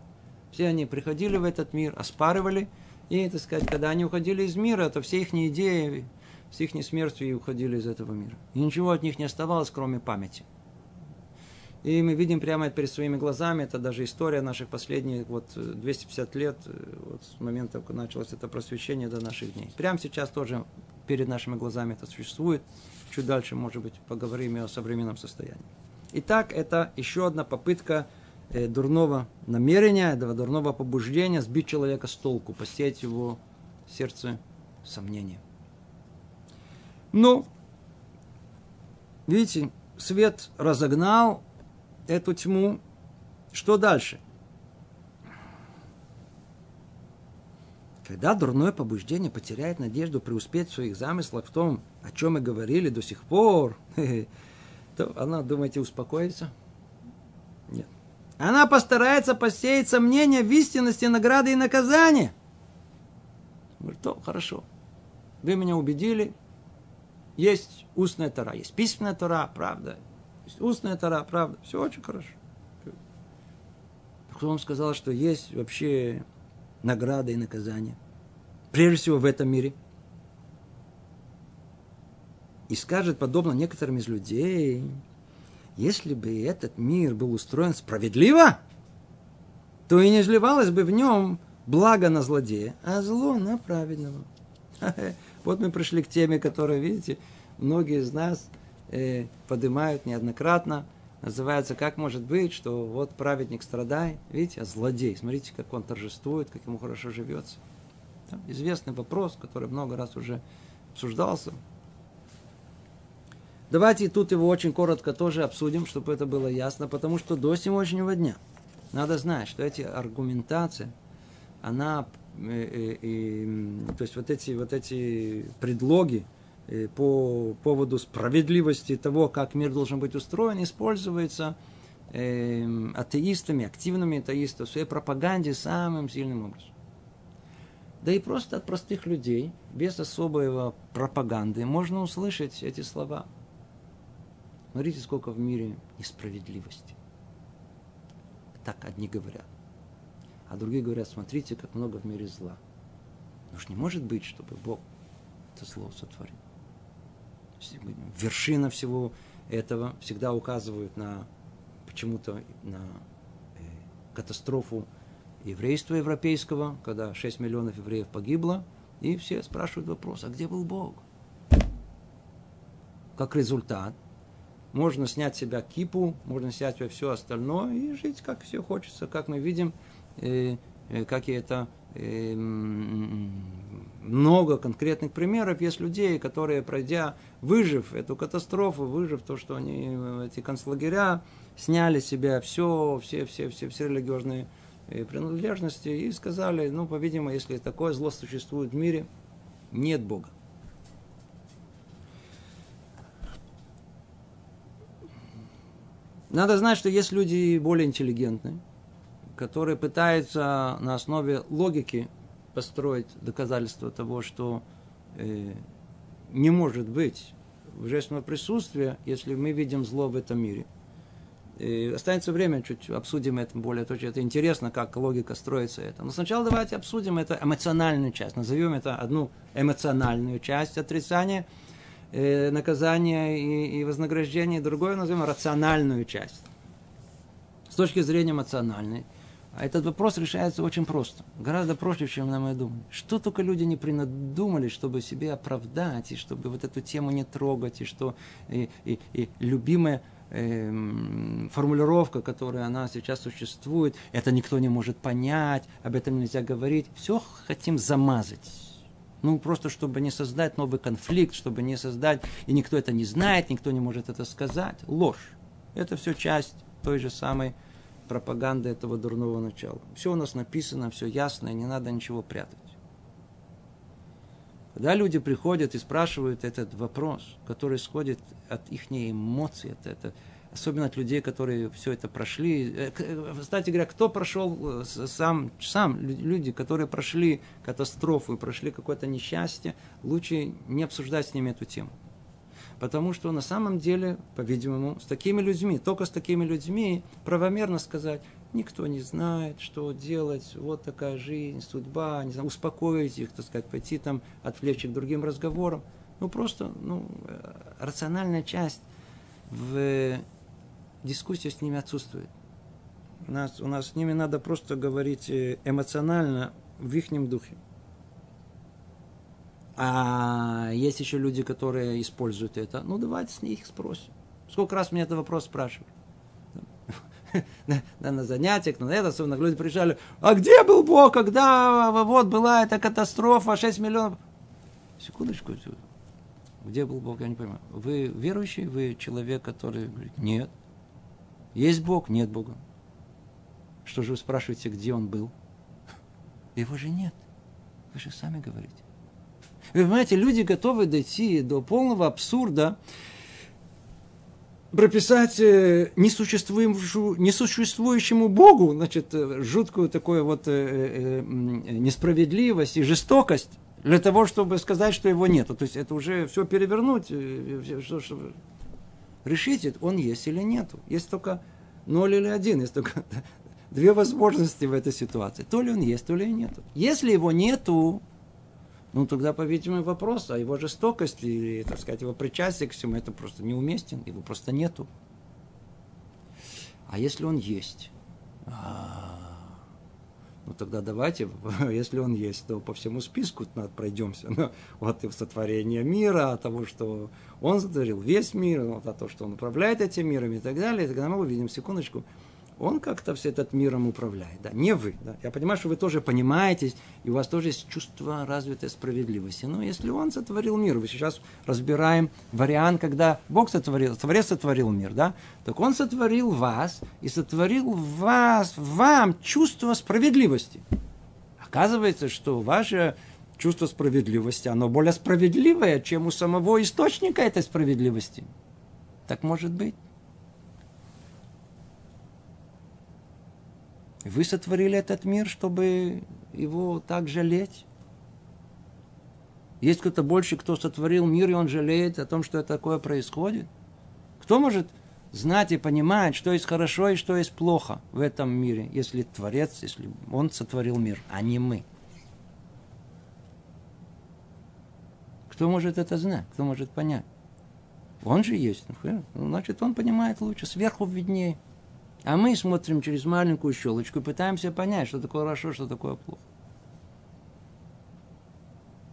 Speaker 1: Все они приходили в этот мир, оспаривали, и, так сказать, когда они уходили из мира, то все их идеи с их смертью и уходили из этого мира. И ничего от них не оставалось, кроме памяти. И мы видим прямо перед своими глазами, это даже история наших последних вот 250 лет, э, вот с момента, как началось это просвещение до наших дней. Прямо сейчас тоже перед нашими глазами это существует. Чуть дальше, может быть, поговорим и о современном состоянии. Итак, это еще одна попытка э, дурного намерения, этого дурного побуждения сбить человека с толку, посеять его сердце сомнения. Ну, видите, свет разогнал эту тьму. Что дальше? Когда дурное побуждение потеряет надежду преуспеть в своих замыслах в том, о чем мы говорили до сих пор, то она, думаете, успокоится? Нет. Она постарается посеять сомнения в истинности награды и наказания. Говорит, то хорошо. Вы меня убедили. Есть устная тара, есть письменная тара, правда. Есть устная тара, правда. Все очень хорошо. Кто вам сказал, что есть вообще награда и наказание. Прежде всего в этом мире. И скажет, подобно некоторым из людей, если бы этот мир был устроен справедливо, то и не изливалось бы в нем благо на злодея, а зло на праведного. Вот мы пришли к теме, которая, видите, многие из нас э, поднимают неоднократно. Называется, как может быть, что вот праведник страдает, видите, а злодей, смотрите, как он торжествует, как ему хорошо живется. Известный вопрос, который много раз уже обсуждался. Давайте тут его очень коротко тоже обсудим, чтобы это было ясно, потому что до сегодняшнего дня надо знать, что эти аргументации, она, э, э, э, то есть вот эти, вот эти предлоги э, по поводу справедливости того, как мир должен быть устроен, используются э, атеистами, активными атеистами в своей пропаганде самым сильным образом. Да и просто от простых людей, без особой пропаганды, можно услышать эти слова – Смотрите, сколько в мире несправедливости. Так одни говорят. А другие говорят, смотрите, как много в мире зла. Но уж не может быть, чтобы Бог это зло сотворил. Вершина всего этого всегда указывают на почему-то на э, катастрофу еврейства европейского, когда 6 миллионов евреев погибло, и все спрашивают вопрос, а где был Бог? Как результат – можно снять с себя кипу, можно снять себя все остальное и жить, как все хочется, как мы видим, как и это э, много конкретных примеров есть людей, которые, пройдя, выжив эту катастрофу, выжив то, что они, эти концлагеря, сняли себя все, все, все, все, все религиозные э, принадлежности и сказали, ну, по-видимому, если такое зло существует в мире, нет Бога. Надо знать, что есть люди более интеллигентные, которые пытаются на основе логики построить доказательство того, что э, не может быть божественного присутствия, если мы видим зло в этом мире. И останется время, чуть обсудим это более точно. Это интересно, как логика строится это. Но сначала давайте обсудим это эмоциональную часть. Назовем это одну эмоциональную часть отрицания – э, наказание и, и вознаграждение, другое назовем рациональную часть. С точки зрения эмоциональной, а этот вопрос решается очень просто. Гораздо проще, чем нам и думали. Что только люди не принадумали, чтобы себе оправдать, и чтобы вот эту тему не трогать, и что и, и, и любимая э, формулировка, которая она сейчас существует, это никто не может понять, об этом нельзя говорить. Все хотим замазать. Ну, просто чтобы не создать новый конфликт, чтобы не создать, и никто это не знает, никто не может это сказать. Ложь. Это все часть той же самой пропаганды этого дурного начала. Все у нас написано, все ясно, и не надо ничего прятать. Когда люди приходят и спрашивают этот вопрос, который исходит от их эмоций, от этого, особенно от людей, которые все это прошли. Э, э, кстати говоря, кто прошел э, сам, сам люди, которые прошли катастрофу и прошли какое-то несчастье, лучше не обсуждать с ними эту тему. Потому что на самом деле, по-видимому, с такими людьми, только с такими людьми правомерно сказать, никто не знает, что делать, вот такая жизнь, судьба, не знаю, успокоить их, так сказать, пойти там, отвлечь их другим разговорам. Ну, просто, ну, рациональная часть в дискуссия с ними отсутствует. У нас, у нас с ними надо просто говорить э, эмоционально в их духе. А есть еще люди, которые используют это. Ну, давайте с них спросим. Сколько раз мне этот вопрос спрашивают? на, на, на занятиях, на это, особенно люди приезжали, а где был Бог, когда вот была эта катастрофа, 6 миллионов? Секундочку, где был Бог, я не понимаю. Вы верующий, вы человек, который говорит, нет. Есть Бог? Нет Бога. Что же вы спрашиваете, где он был? Его же нет. Вы же сами говорите. Вы понимаете, люди готовы дойти до полного абсурда, прописать э, несуществующему, несуществующему Богу, значит, э, жуткую такую вот э, несправедливость и жестокость для того, чтобы сказать, что его нет. То есть это уже все перевернуть, что, решите, он есть или нету. Есть только ноль или один, есть только две возможности в этой ситуации. То ли он есть, то ли и нету. Если его нету, ну тогда, по-видимому, вопрос о его жестокости или, так сказать, его причастие к всему, это просто неуместен, его просто нету. А если он есть? А, Ну тогда давайте, если он есть, то по всему списку надо пройдемся. Ну, вот и сотворение мира, от того, что он сотворил весь мир, вот, от того, что он управляет этим миром и так далее. И тогда мы увидим, секундочку, он как-то все этот миром управляет, да, не вы. Да. Я понимаю, что вы тоже понимаете, и у вас тоже есть чувство развитой справедливости. Но если он сотворил мир, вы сейчас разбираем вариант, когда Бог сотворил, Творец сотворил мир, да, так он сотворил вас и сотворил вас, вам чувство справедливости. Оказывается, что ваше чувство справедливости, оно более справедливое, чем у самого источника этой справедливости. Так может быть. Вы сотворили этот мир, чтобы его так жалеть? Есть кто-то больше, кто сотворил мир, и он жалеет о том, что такое происходит? Кто может знать и понимать, что есть хорошо и что есть плохо в этом мире, если Творец, если Он сотворил мир, а не мы? Кто может это знать? Кто может понять? Он же есть. Ну, значит, он понимает лучше, сверху виднее. А мы смотрим через маленькую щелочку и пытаемся понять, что такое хорошо, что такое плохо.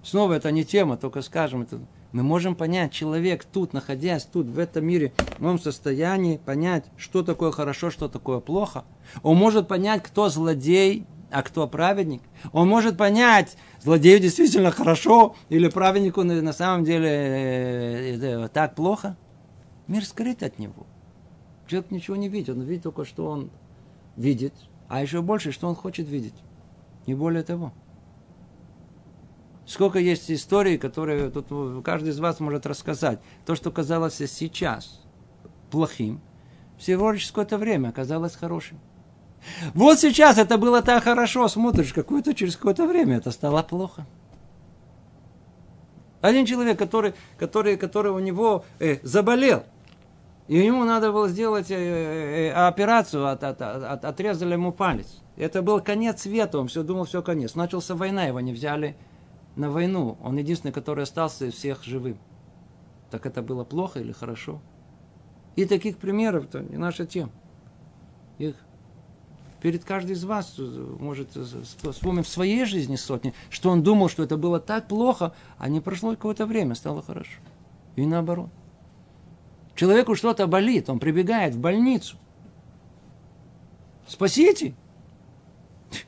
Speaker 1: Снова это не тема, только скажем, это, мы можем понять, человек тут, находясь тут, в этом мире, он в состоянии понять, что такое хорошо, что такое плохо. Он может понять, кто злодей, а кто праведник. Он может понять, злодею действительно хорошо, или праведнику на самом деле э, э, так плохо. Мир скрыт от него. Человек ничего не видит, он видит только, что он видит, а еще больше, что он хочет видеть. Не более того. Сколько есть историй, которые тут каждый из вас может рассказать. То, что казалось сейчас плохим, всего лишь какое-то время оказалось хорошим. Вот сейчас это было так хорошо, смотришь, какое-то через какое-то время это стало плохо. Один человек, который, который, который у него э, заболел, и ему надо было сделать э, э, э, операцию, от, от, от, отрезали ему палец. Это был конец света, он все думал, все конец. Начался война, его не взяли на войну. Он единственный, который остался из всех живым. Так это было плохо или хорошо? И таких примеров-то не наша тема. Их перед каждым из вас может вспомнить в своей жизни сотни, что он думал, что это было так плохо, а не прошло какое-то время, стало хорошо. И наоборот. Человеку что-то болит, он прибегает в больницу. Спасите!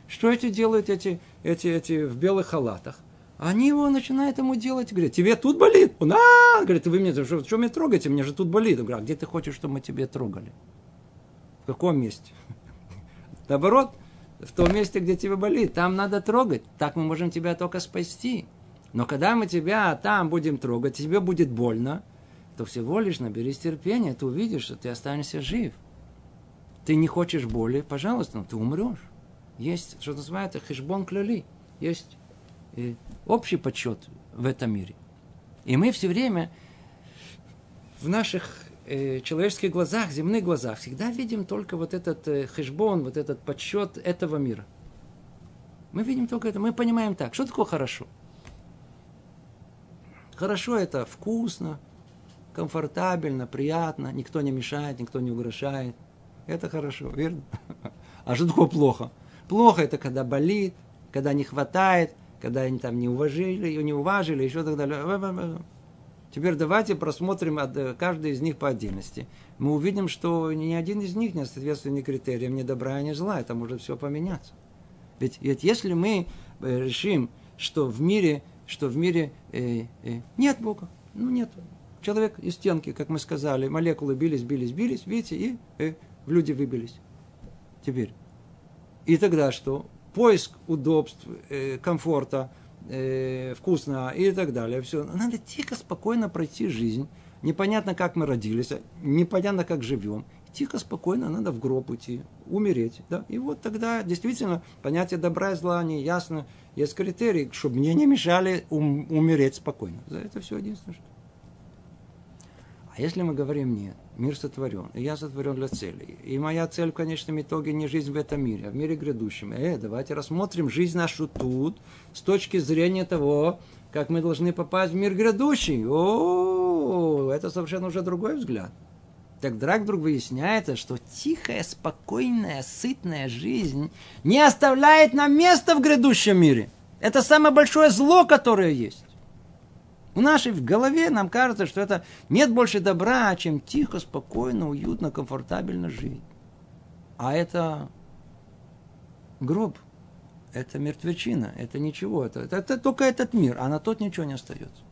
Speaker 1: Что эти делают, эти, эти, эти в белых халатах? Они его начинают ему делать, говорят, тебе тут болит? Он, а, говорит, вы мне, что, что меня трогаете, мне же тут болит. Он говорит, а где ты хочешь, чтобы мы тебе трогали? В каком месте? Наоборот, в том месте, где тебе болит, там надо трогать. Так мы можем тебя только спасти. Но когда мы тебя там будем трогать, тебе будет больно, то всего лишь наберись терпения, ты увидишь, что ты останешься жив. Ты не хочешь боли, пожалуйста, но ты умрешь. Есть, что называется, хешбон кляли. Есть э, общий подсчет в этом мире. И мы все время в наших э, человеческих глазах, земных глазах, всегда видим только вот этот э, хешбон, вот этот подсчет этого мира. Мы видим только это, мы понимаем так, что такое хорошо. Хорошо это вкусно, комфортабельно, приятно, никто не мешает, никто не угрожает. Это хорошо, верно? А что такое плохо? Плохо это когда болит, когда не хватает, когда они там не уважили, не уважили, еще так далее. Теперь давайте просмотрим э, каждый из них по отдельности. Мы увидим, что ни один из них не соответствует ни критериям ни добра, ни зла. Это может все поменяться. Ведь, ведь если мы э, решим, что в мире, что в мире э, э, нет Бога, ну нет, человек из стенки, как мы сказали, молекулы бились, бились, бились, видите, и э, в люди выбились. Теперь. И тогда что? Поиск удобств, э, комфорта, э, вкусно и так далее. Все. Надо тихо, спокойно пройти жизнь. Непонятно, как мы родились, непонятно, как живем. Тихо, спокойно надо в гроб идти, умереть. Да? И вот тогда действительно понятие добра и зла не ясно. Есть критерии, чтобы мне не мешали ум- умереть спокойно. За это все единственное, что. А если мы говорим нет, мир сотворен, и я сотворен для цели, и моя цель в конечном итоге не жизнь в этом мире, а в мире грядущем, э, давайте рассмотрим жизнь нашу тут с точки зрения того, как мы должны попасть в мир грядущий. О, это совершенно уже другой взгляд. Так вдруг вдруг выясняется, что тихая, спокойная, сытная жизнь не оставляет нам места в грядущем мире. Это самое большое зло, которое есть. У нашей в голове нам кажется, что это нет больше добра, чем тихо, спокойно, уютно, комфортабельно жить. А это гроб, это мертвечина, это ничего, это, это, это только этот мир, а на тот ничего не остается.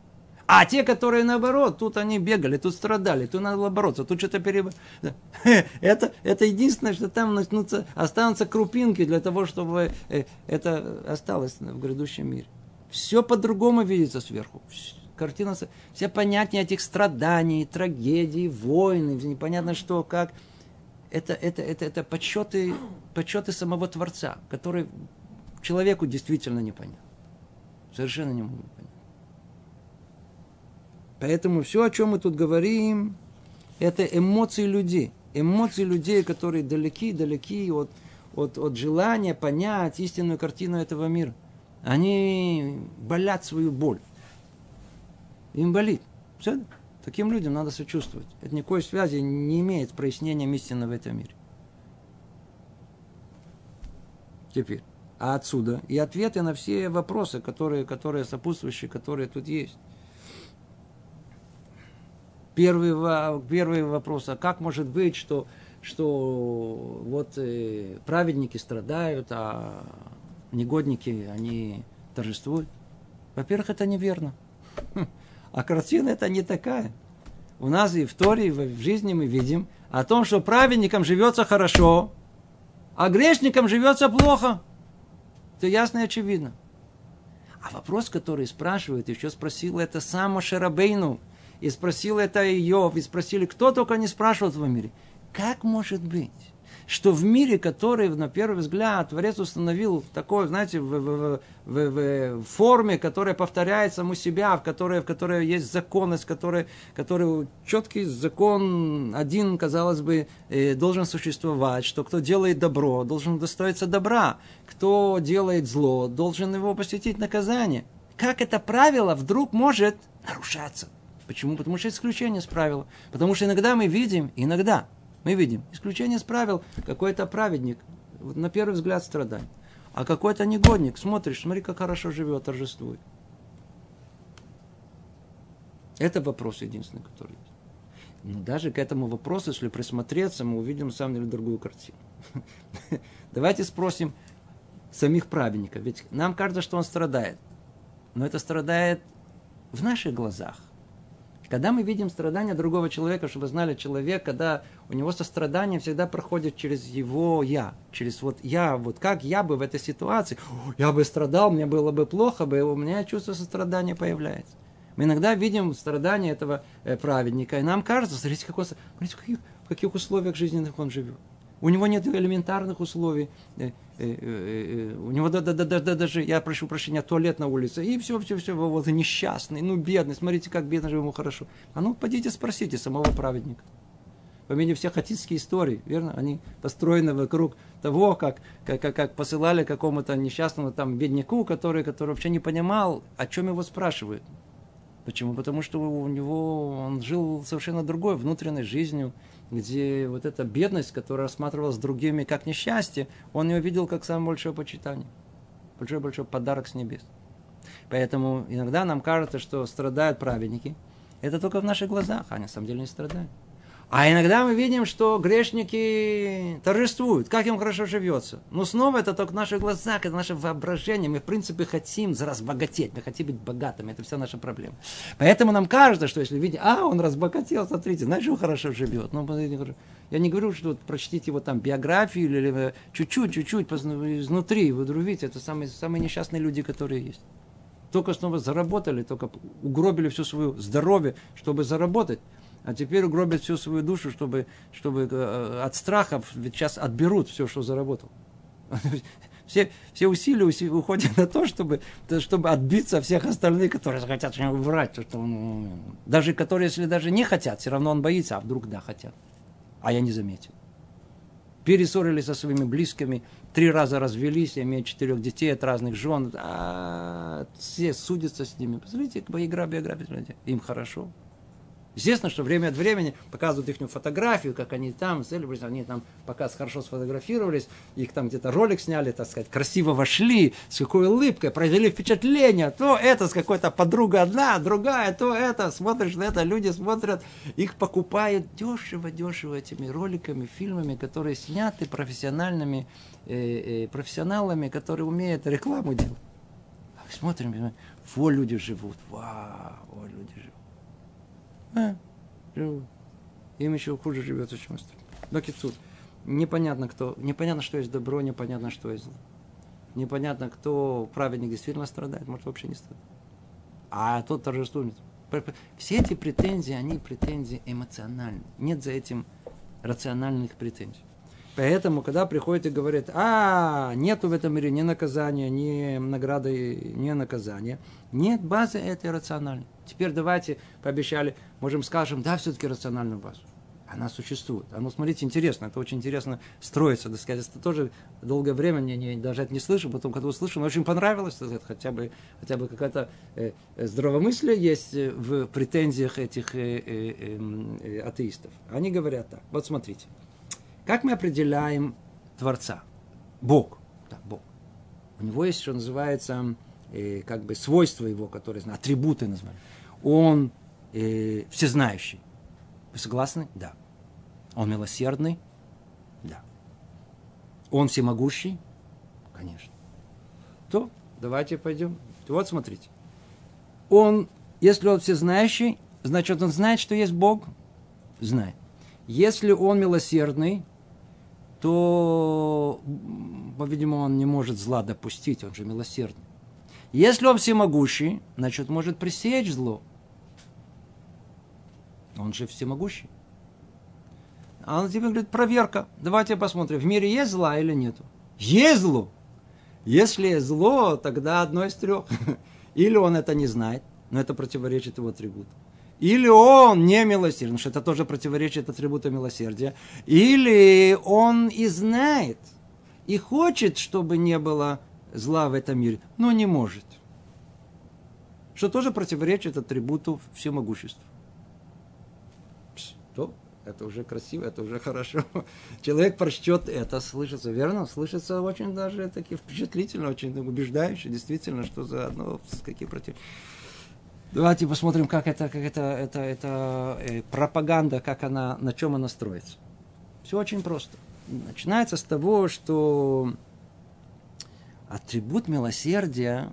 Speaker 1: А те, которые наоборот, тут они бегали, тут страдали, тут надо было бороться, тут что-то переб... Это, это единственное, что там начнутся, останутся крупинки для того, чтобы э, это осталось в грядущем мире. Все по-другому видится сверху. Картина, все понятия этих страданий, трагедий, войны, непонятно что, как. Это, это, это, это подсчеты, подсчеты самого Творца, который человеку действительно не понятно. Совершенно не могут понять. Поэтому все, о чем мы тут говорим, это эмоции людей. Эмоции людей, которые далеки-далеки от, от, от желания понять истинную картину этого мира. Они болят свою боль. Им болит. Все. Таким людям надо сочувствовать. Это никакой связи не имеет с прояснением истины в этом мире. Теперь. А отсюда и ответы на все вопросы, которые, которые сопутствующие, которые тут есть. Первый, первый вопрос, а как может быть, что, что вот э, праведники страдают, а негодники, они торжествуют? Во-первых, это неверно. А картина это не такая. У нас и в Торе, и в жизни мы видим о том, что праведникам живется хорошо, а грешникам живется плохо. Это ясно и очевидно. А вопрос, который спрашивает, еще спросил это сам Шарабейну – и спросил это Иов, и спросили, кто только не спрашивает в мире. Как может быть, что в мире, который, на первый взгляд, Творец установил в такой, знаете, в, в, в, в, форме, которая повторяет саму себя, в которой, в которой есть законность, который, который четкий закон один, казалось бы, э, должен существовать, что кто делает добро, должен достоиться добра, кто делает зло, должен его посетить наказание. Как это правило вдруг может нарушаться? Почему? Потому что исключение из правила. Потому что иногда мы видим, иногда мы видим исключение из правил, какой-то праведник, на первый взгляд страдает. А какой-то негодник, смотришь, смотри, как хорошо живет, торжествует. Это вопрос единственный, который есть. Но даже к этому вопросу, если присмотреться, мы увидим, на самом деле, другую картину. Давайте спросим самих праведников. Ведь нам кажется, что он страдает. Но это страдает в наших глазах. Когда мы видим страдания другого человека, чтобы знали, человек, когда у него сострадание всегда проходит через его я, через вот я, вот как я бы в этой ситуации, я бы страдал, мне было бы плохо бы, у меня чувство сострадания появляется. Мы иногда видим страдания этого э, праведника, и нам кажется, смотрите, как он, смотрите, в каких, в каких условиях жизненных он живет. У него нет элементарных условий. Э, э, у него да, да, да, да, даже, я прошу прощения, туалет на улице. И все, все, все, вот несчастный, ну бедный. Смотрите, как бедно же ему хорошо. А ну, пойдите спросите самого праведника. Помните все хатитские истории, верно? Они построены вокруг того, как, как, как, как посылали какому-то несчастному там бедняку, который, который вообще не понимал, о чем его спрашивают. Почему? Потому что у него он жил совершенно другой внутренней жизнью, где вот эта бедность, которая рассматривалась другими как несчастье, он ее видел как самое большое почитание. Большой-большой подарок с небес. Поэтому иногда нам кажется, что страдают праведники. Это только в наших глазах, а на самом деле не страдают. А иногда мы видим, что грешники торжествуют, как им хорошо живется. Но снова это только в наших глазах, это наше воображение. Мы, в принципе, хотим разбогатеть, мы хотим быть богатыми. Это вся наша проблема. Поэтому нам кажется, что если видим, а, он разбогател, смотрите, знаешь, он хорошо живет. Ну, я не говорю, что вот прочтите его там биографию или чуть-чуть, чуть-чуть изнутри, вы видите, это самые, самые несчастные люди, которые есть. Только снова заработали, только угробили все свое здоровье, чтобы заработать а теперь угробят всю свою душу, чтобы, чтобы э, от страхов ведь сейчас отберут все, что заработал. Все, все усилия уходят на то, чтобы, чтобы отбиться от всех остальных, которые хотят врать. Что он, даже которые, если даже не хотят, все равно он боится, а вдруг да, хотят. А я не заметил. Перессорились со своими близкими, три раза развелись, имеют четырех детей от разных жен. А все судятся с ними. Посмотрите, игра биография, им хорошо. Естественно, что время от времени показывают их фотографию, как они там, они там пока хорошо сфотографировались, их там где-то ролик сняли, так сказать, красиво вошли, с какой улыбкой, произвели впечатление, то это с какой-то подруга одна, другая, то это, смотришь на это, люди смотрят, их покупают дешево-дешево этими роликами, фильмами, которые сняты профессиональными, э, э, профессионалами, которые умеют рекламу делать. Смотрим, во люди живут, вау, во люди живут. А. Им еще хуже живется, чем остальным. Бакицут. Непонятно, кто, непонятно, что есть добро, непонятно, что есть зло. Непонятно, кто праведник действительно страдает, может, вообще не страдает. А тот торжествует. Все эти претензии, они претензии эмоциональные. Нет за этим рациональных претензий. Поэтому, когда приходит и говорит, а, нету в этом мире ни наказания, ни награды, ни наказания, нет базы этой рациональной. Теперь давайте, пообещали, можем скажем, да, все-таки рациональную базу. Она существует. А ну, смотрите, интересно, это очень интересно строится, так сказать. Это тоже долгое время мне не, даже это не слышу, потом, когда услышал, мне очень понравилось, сказать, хотя бы, хотя бы какое-то э, э здравомыслие есть э, в претензиях этих э, э, эм, э, атеистов. Они говорят так, вот смотрите, как мы определяем Творца? Бог. Да, Бог. У него есть, что называется, э, как бы свойства его, которые атрибуты называют. Он э, всезнающий. Вы согласны? Да. Он милосердный? Да. Он всемогущий? Конечно. То давайте пойдем. Вот смотрите. Он, если он всезнающий, значит он знает, что есть Бог? Знает. Если он милосердный, то, по-видимому, он не может зла допустить, он же милосердный. Если он всемогущий, значит, может пресечь зло. Он же всемогущий. А он тебе говорит, проверка. Давайте посмотрим, в мире есть зла или нет. Есть зло. Если зло, тогда одно из трех. Или он это не знает, но это противоречит его атрибуту. Или он не милосерден, потому что это тоже противоречит атрибуту милосердия. Или он и знает, и хочет, чтобы не было зла в этом мире, но не может. Что тоже противоречит атрибуту всемогущества. Что? Это уже красиво, это уже хорошо. Человек прочтет это, слышится, верно? Слышится очень даже таки впечатлительно, очень убеждающе, действительно, что за одно, какие против... Давайте посмотрим, как это, как это, это, это э, пропаганда, как она, на чем она строится. Все очень просто. Начинается с того, что атрибут милосердия,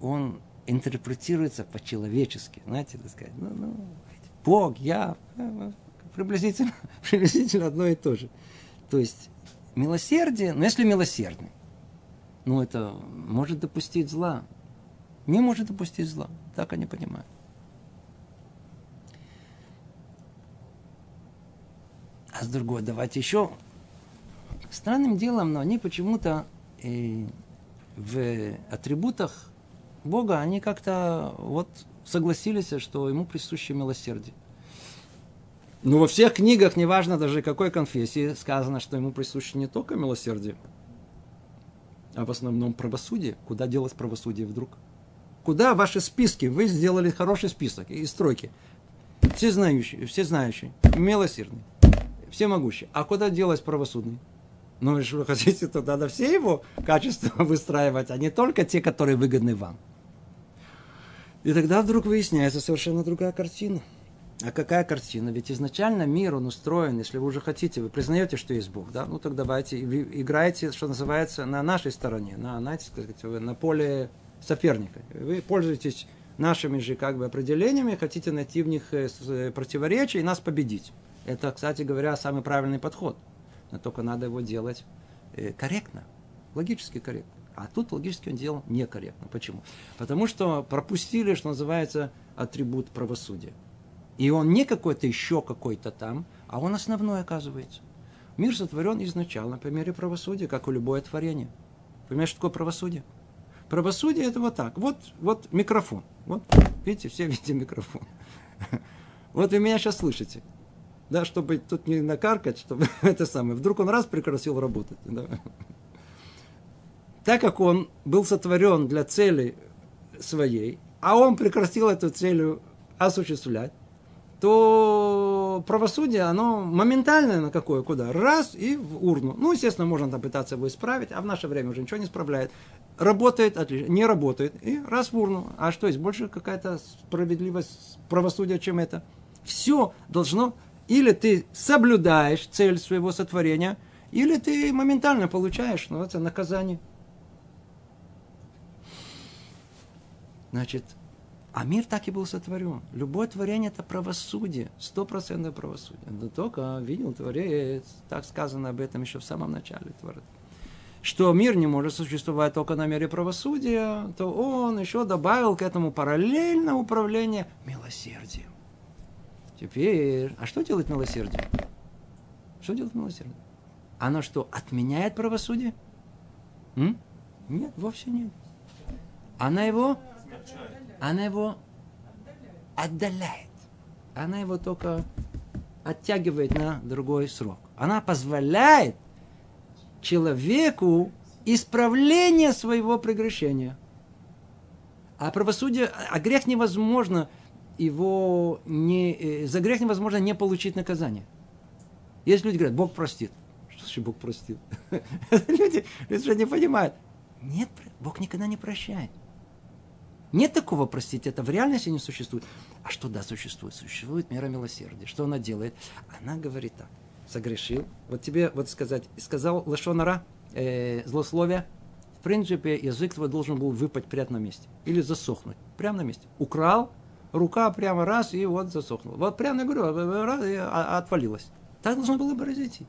Speaker 1: он интерпретируется по-человечески. Знаете, так сказать, ну, ну, Бог, я, э, приблизительно, приблизительно одно и то же. То есть милосердие, ну если милосердный, ну это может допустить зла, не может допустить зла. Так они понимают. А с другой, давайте еще. Странным делом, но они почему-то э, в атрибутах Бога, они как-то вот согласились, что ему присуще милосердие. Но во всех книгах, неважно даже какой конфессии, сказано, что ему присуще не только милосердие, а в основном правосудие. Куда делось правосудие вдруг? Куда ваши списки? Вы сделали хороший список из стройки. Все знающие, все знающие, милосердный, всемогущий. А куда делать правосудный? Ну, если вы хотите, то надо все его качества выстраивать, а не только те, которые выгодны вам. И тогда вдруг выясняется совершенно другая картина. А какая картина? Ведь изначально мир, он устроен, если вы уже хотите, вы признаете, что есть Бог, да? Ну так давайте, играйте, что называется, на нашей стороне, на, знаете, сказать, на поле соперника. Вы пользуетесь нашими же как бы определениями, хотите найти в них э, э, противоречия и нас победить. Это, кстати говоря, самый правильный подход. Но только надо его делать э, корректно, логически корректно. А тут логически он делал некорректно. Почему? Потому что пропустили, что называется, атрибут правосудия. И он не какой-то еще какой-то там, а он основной оказывается. Мир сотворен изначально по мере правосудия, как и любое творение. Понимаешь, что такое правосудие? Правосудие это вот так. Вот, вот микрофон. Вот, видите, все видите микрофон. Вот вы меня сейчас слышите. Да, чтобы тут не накаркать, чтобы это самое. Вдруг он раз прекратил работать. Да. Так как он был сотворен для цели своей, а он прекратил эту цель осуществлять, то правосудие, оно моментальное на какое, куда? Раз и в урну. Ну, естественно, можно там пытаться его исправить, а в наше время уже ничего не исправляет. Работает, отлично, не работает, и раз в урну. А что есть, больше какая-то справедливость правосудия, чем это? Все должно, или ты соблюдаешь цель своего сотворения, или ты моментально получаешь ну, это наказание. Значит, а мир так и был сотворен. Любое творение – это правосудие, стопроцентное правосудие. Но только видел Творец, так сказано об этом еще в самом начале Творца. Что мир не может существовать только на мере правосудия, то он еще добавил к этому параллельное управление милосердием. Теперь, а что делает милосердие? Что делает милосердие? Оно что, отменяет правосудие? М? Нет, вовсе нет. Она его она его отдаляет. Она его только оттягивает на другой срок. Она позволяет человеку исправление своего прегрешения. А правосудие, а грех невозможно его не, э, за грех невозможно не получить наказание. Есть люди говорят, Бог простит. Что значит Бог простит? люди, люди же не понимают. Нет, Бог никогда не прощает. Нет такого, простите, это в реальности не существует. А что да, существует? Существует мера милосердия. Что она делает? Она говорит так. Согрешил. Вот тебе, вот сказать, сказал лошонара, э, злословие. В принципе, язык твой должен был выпасть прямо на месте. Или засохнуть. Прямо на месте. Украл, рука прямо раз, и вот засохнула. Вот прямо, я говорю, раз, и отвалилась. Так должно было бы произойти.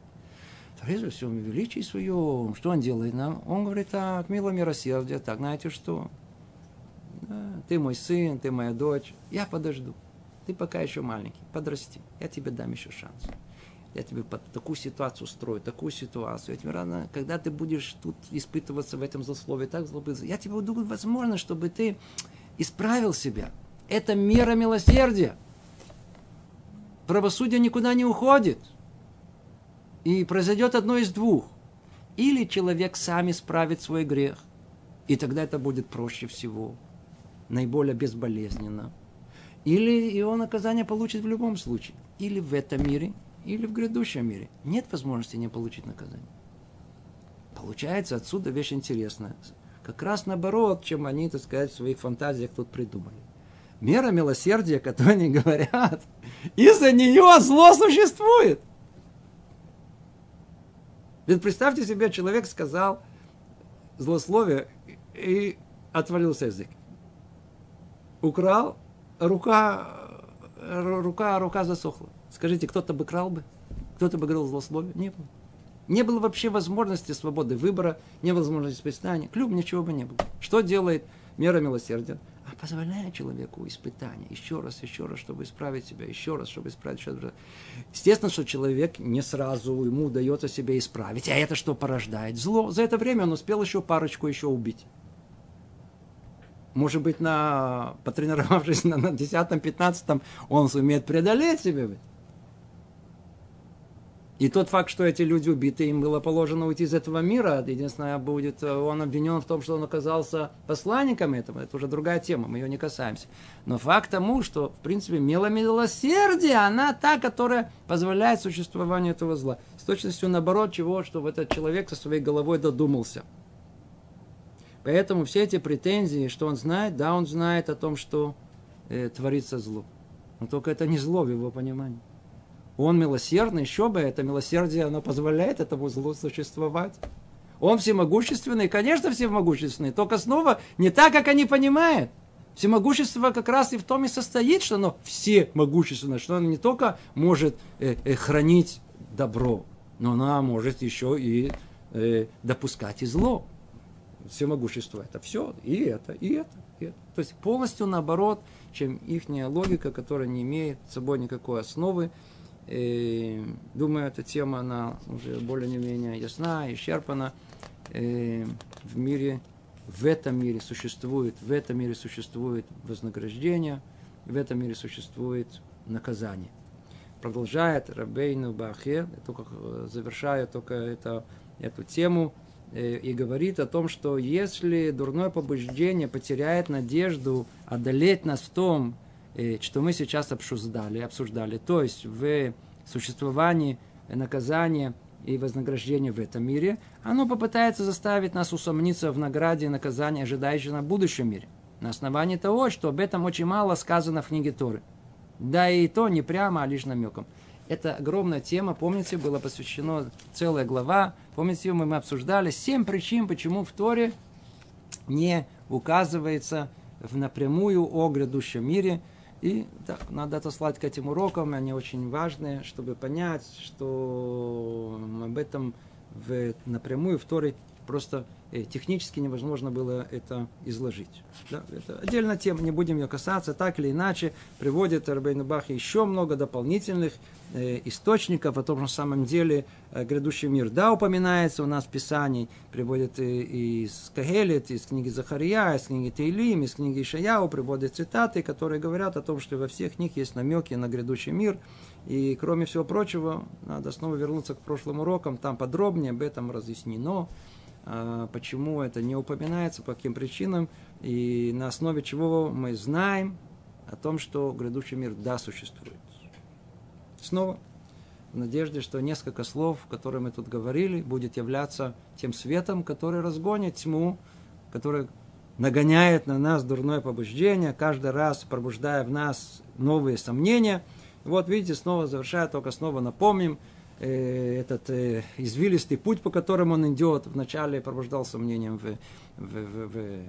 Speaker 1: Творец во всем своем, что он делает нам? Он говорит так, мило милосердие, так, знаете что? ты мой сын, ты моя дочь, я подожду. Ты пока еще маленький, подрасти, я тебе дам еще шанс. Я тебе под такую ситуацию устрою, такую ситуацию. Я тебе рано, когда ты будешь тут испытываться в этом злословии, так злобиться, я тебе даю возможность, чтобы ты исправил себя. Это мера милосердия. Правосудие никуда не уходит. И произойдет одно из двух. Или человек сам исправит свой грех, и тогда это будет проще всего наиболее безболезненно. Или его наказание получит в любом случае. Или в этом мире, или в грядущем мире. Нет возможности не получить наказание. Получается отсюда вещь интересная. Как раз наоборот, чем они, так сказать, в своих фантазиях тут придумали. Мера милосердия, которую они говорят, из-за нее зло существует. Ведь представьте себе, человек сказал злословие и отвалился язык украл, рука, рука, рука засохла. Скажите, кто-то бы крал бы? Кто-то бы говорил злословие? Не было. Не было вообще возможности свободы выбора, не было возможности испытания. Клюб ничего бы не было. Что делает мера милосердия? Позволяет человеку испытание еще раз, еще раз, чтобы исправить себя, еще раз, чтобы исправить еще раз. Естественно, что человек не сразу ему удается себя исправить. А это что порождает? Зло. За это время он успел еще парочку еще убить может быть, на, потренировавшись на, на 10-15, он сумеет преодолеть себя. И тот факт, что эти люди убиты, им было положено уйти из этого мира, единственное, будет э, он обвинен в том, что он оказался посланником этого, это уже другая тема, мы ее не касаемся. Но факт тому, что, в принципе, милосердие, она та, которая позволяет существованию этого зла. С точностью наоборот, чего, что этот человек со своей головой додумался – Поэтому все эти претензии, что он знает, да, он знает о том, что э, творится зло. Но только это не зло в его понимании. Он милосердный, еще бы это милосердие, оно позволяет этому злу существовать. Он всемогущественный, конечно, всемогущественный, только снова не так, как они понимают. Всемогущество как раз и в том и состоит, что оно всемогущественное, что оно не только может э, э, хранить добро, но оно может еще и э, допускать и зло всемогущество. Это все, и это, и это, и это. То есть полностью наоборот, чем их логика, которая не имеет с собой никакой основы. И, думаю, эта тема, она уже более-менее ясна, исчерпана. И, в мире, в этом мире существует, в этом мире существует вознаграждение, в этом мире существует наказание. Продолжает Рабейну Бахе, только завершаю только это, эту тему, Э, и говорит о том, что если дурное побуждение потеряет надежду одолеть нас в том, э, что мы сейчас обсуждали, обсуждали, то есть в существовании наказания и вознаграждения в этом мире, оно попытается заставить нас усомниться в награде и наказании, ожидающей на будущем мире. На основании того, что об этом очень мало сказано в книге Торы. Да и то не прямо, а лишь намеком. Это огромная тема, помните, была посвящена целая глава. Помните, мы, мы обсуждали семь причин, почему в Торе не указывается в напрямую о грядущем мире. И да, надо отослать к этим урокам, они очень важные, чтобы понять, что об этом в, напрямую в Торе просто технически невозможно было это изложить. Да, это отдельная тема, не будем ее касаться. Так или иначе, приводит Рабейн Бах еще много дополнительных э, источников о том же самом деле э, грядущий мир. Да, упоминается у нас в Писании, приводит и, из Кагелет, из книги Захария, из книги Тейлим, из книги Ишаяу, приводит цитаты, которые говорят о том, что во всех них есть намеки на грядущий мир. И, кроме всего прочего, надо снова вернуться к прошлым урокам, там подробнее об этом разъяснено. А, почему это не упоминается, по каким причинам, и на основе чего мы знаем о том, что грядущий мир да существует. Снова в надежде, что несколько слов, которые мы тут говорили, будет являться тем светом, который разгонит тьму, который нагоняет на нас дурное побуждение, каждый раз пробуждая в нас новые сомнения. вот видите, снова завершая, только снова напомним – этот э, извилистый путь, по которому он идет, вначале пробуждал сомнением в, в, в, в э,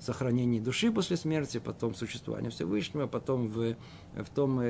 Speaker 1: сохранении души после смерти, потом существование Всевышнего, потом в, в том,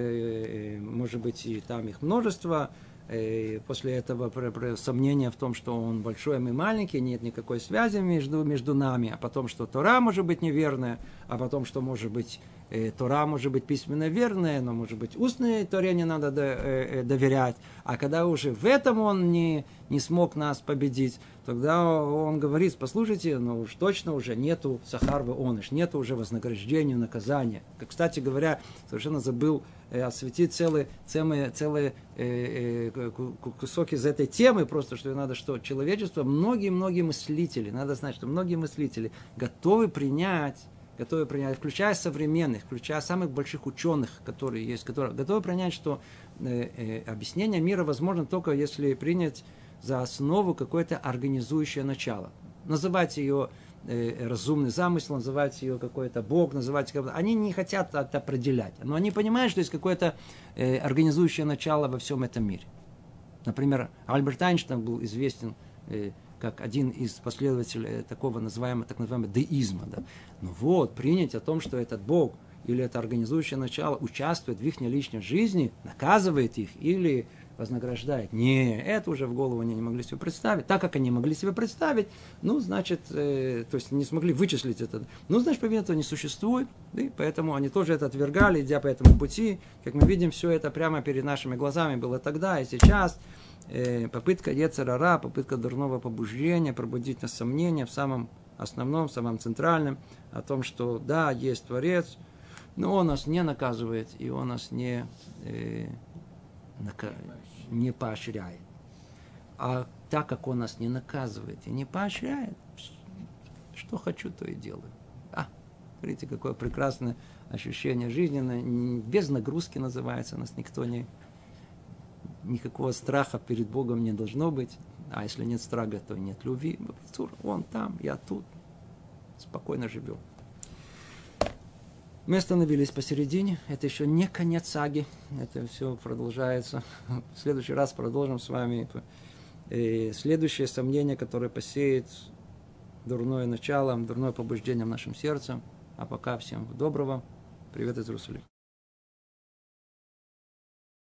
Speaker 1: может быть, и там их множество, и после этого сомнения в том, что он большой, а мы маленький, нет никакой связи между, между нами, а потом, что Тора может быть неверная, а потом, что может быть Э, Тора может быть письменно верная, но может быть устной Торе не надо э, э, доверять. А когда уже в этом он не, не смог нас победить, тогда он говорит, послушайте, ну уж точно уже нету сахарвы оныш, нету уже вознаграждения, наказания. Как, кстати говоря, совершенно забыл осветить целый, целый, целый э, э, кусок из этой темы, просто что надо, что человечество, многие-многие мыслители, надо знать, что многие мыслители готовы принять готовы принять, включая современных, включая самых больших ученых, которые есть, которые готовы принять, что э, э, объяснение мира возможно только если принять за основу какое-то организующее начало. Называть ее э, разумный замысел, называть ее какой-то Бог, называть как Они не хотят это определять, но они понимают, что есть какое-то э, организующее начало во всем этом мире. Например, Альберт Эйнштейн был известен э, как один из последователей такого называемого, так называемого деизма. Да. Ну вот, принять о том, что этот Бог или это организующее начало участвует в их личной жизни, наказывает их или вознаграждает. Не, это уже в голову они не могли себе представить. Так как они могли себе представить, ну, значит, э, то есть не смогли вычислить это. Ну, значит, по этого не существует. И поэтому они тоже это отвергали, идя по этому пути. Как мы видим, все это прямо перед нашими глазами было тогда и сейчас. Э, попытка Ецерара, попытка дурного побуждения, пробудить нас сомнения в самом основном, самом центральном, о том, что да, есть Творец, но Он нас не наказывает, и Он нас не, э, нака, не поощряет. А так как Он нас не наказывает и не поощряет, что хочу, то и делаю. А, смотрите, какое прекрасное ощущение жизненное, без нагрузки называется, нас никто не, никакого страха перед Богом не должно быть. А если нет страха, то нет любви. Он там, я тут. Спокойно живем. Мы остановились посередине. Это еще не конец саги. Это все продолжается. В следующий раз продолжим с вами. И следующее сомнение, которое посеет дурное начало, дурное побуждение в нашем сердце. А пока всем доброго. Привет из Иерусалима.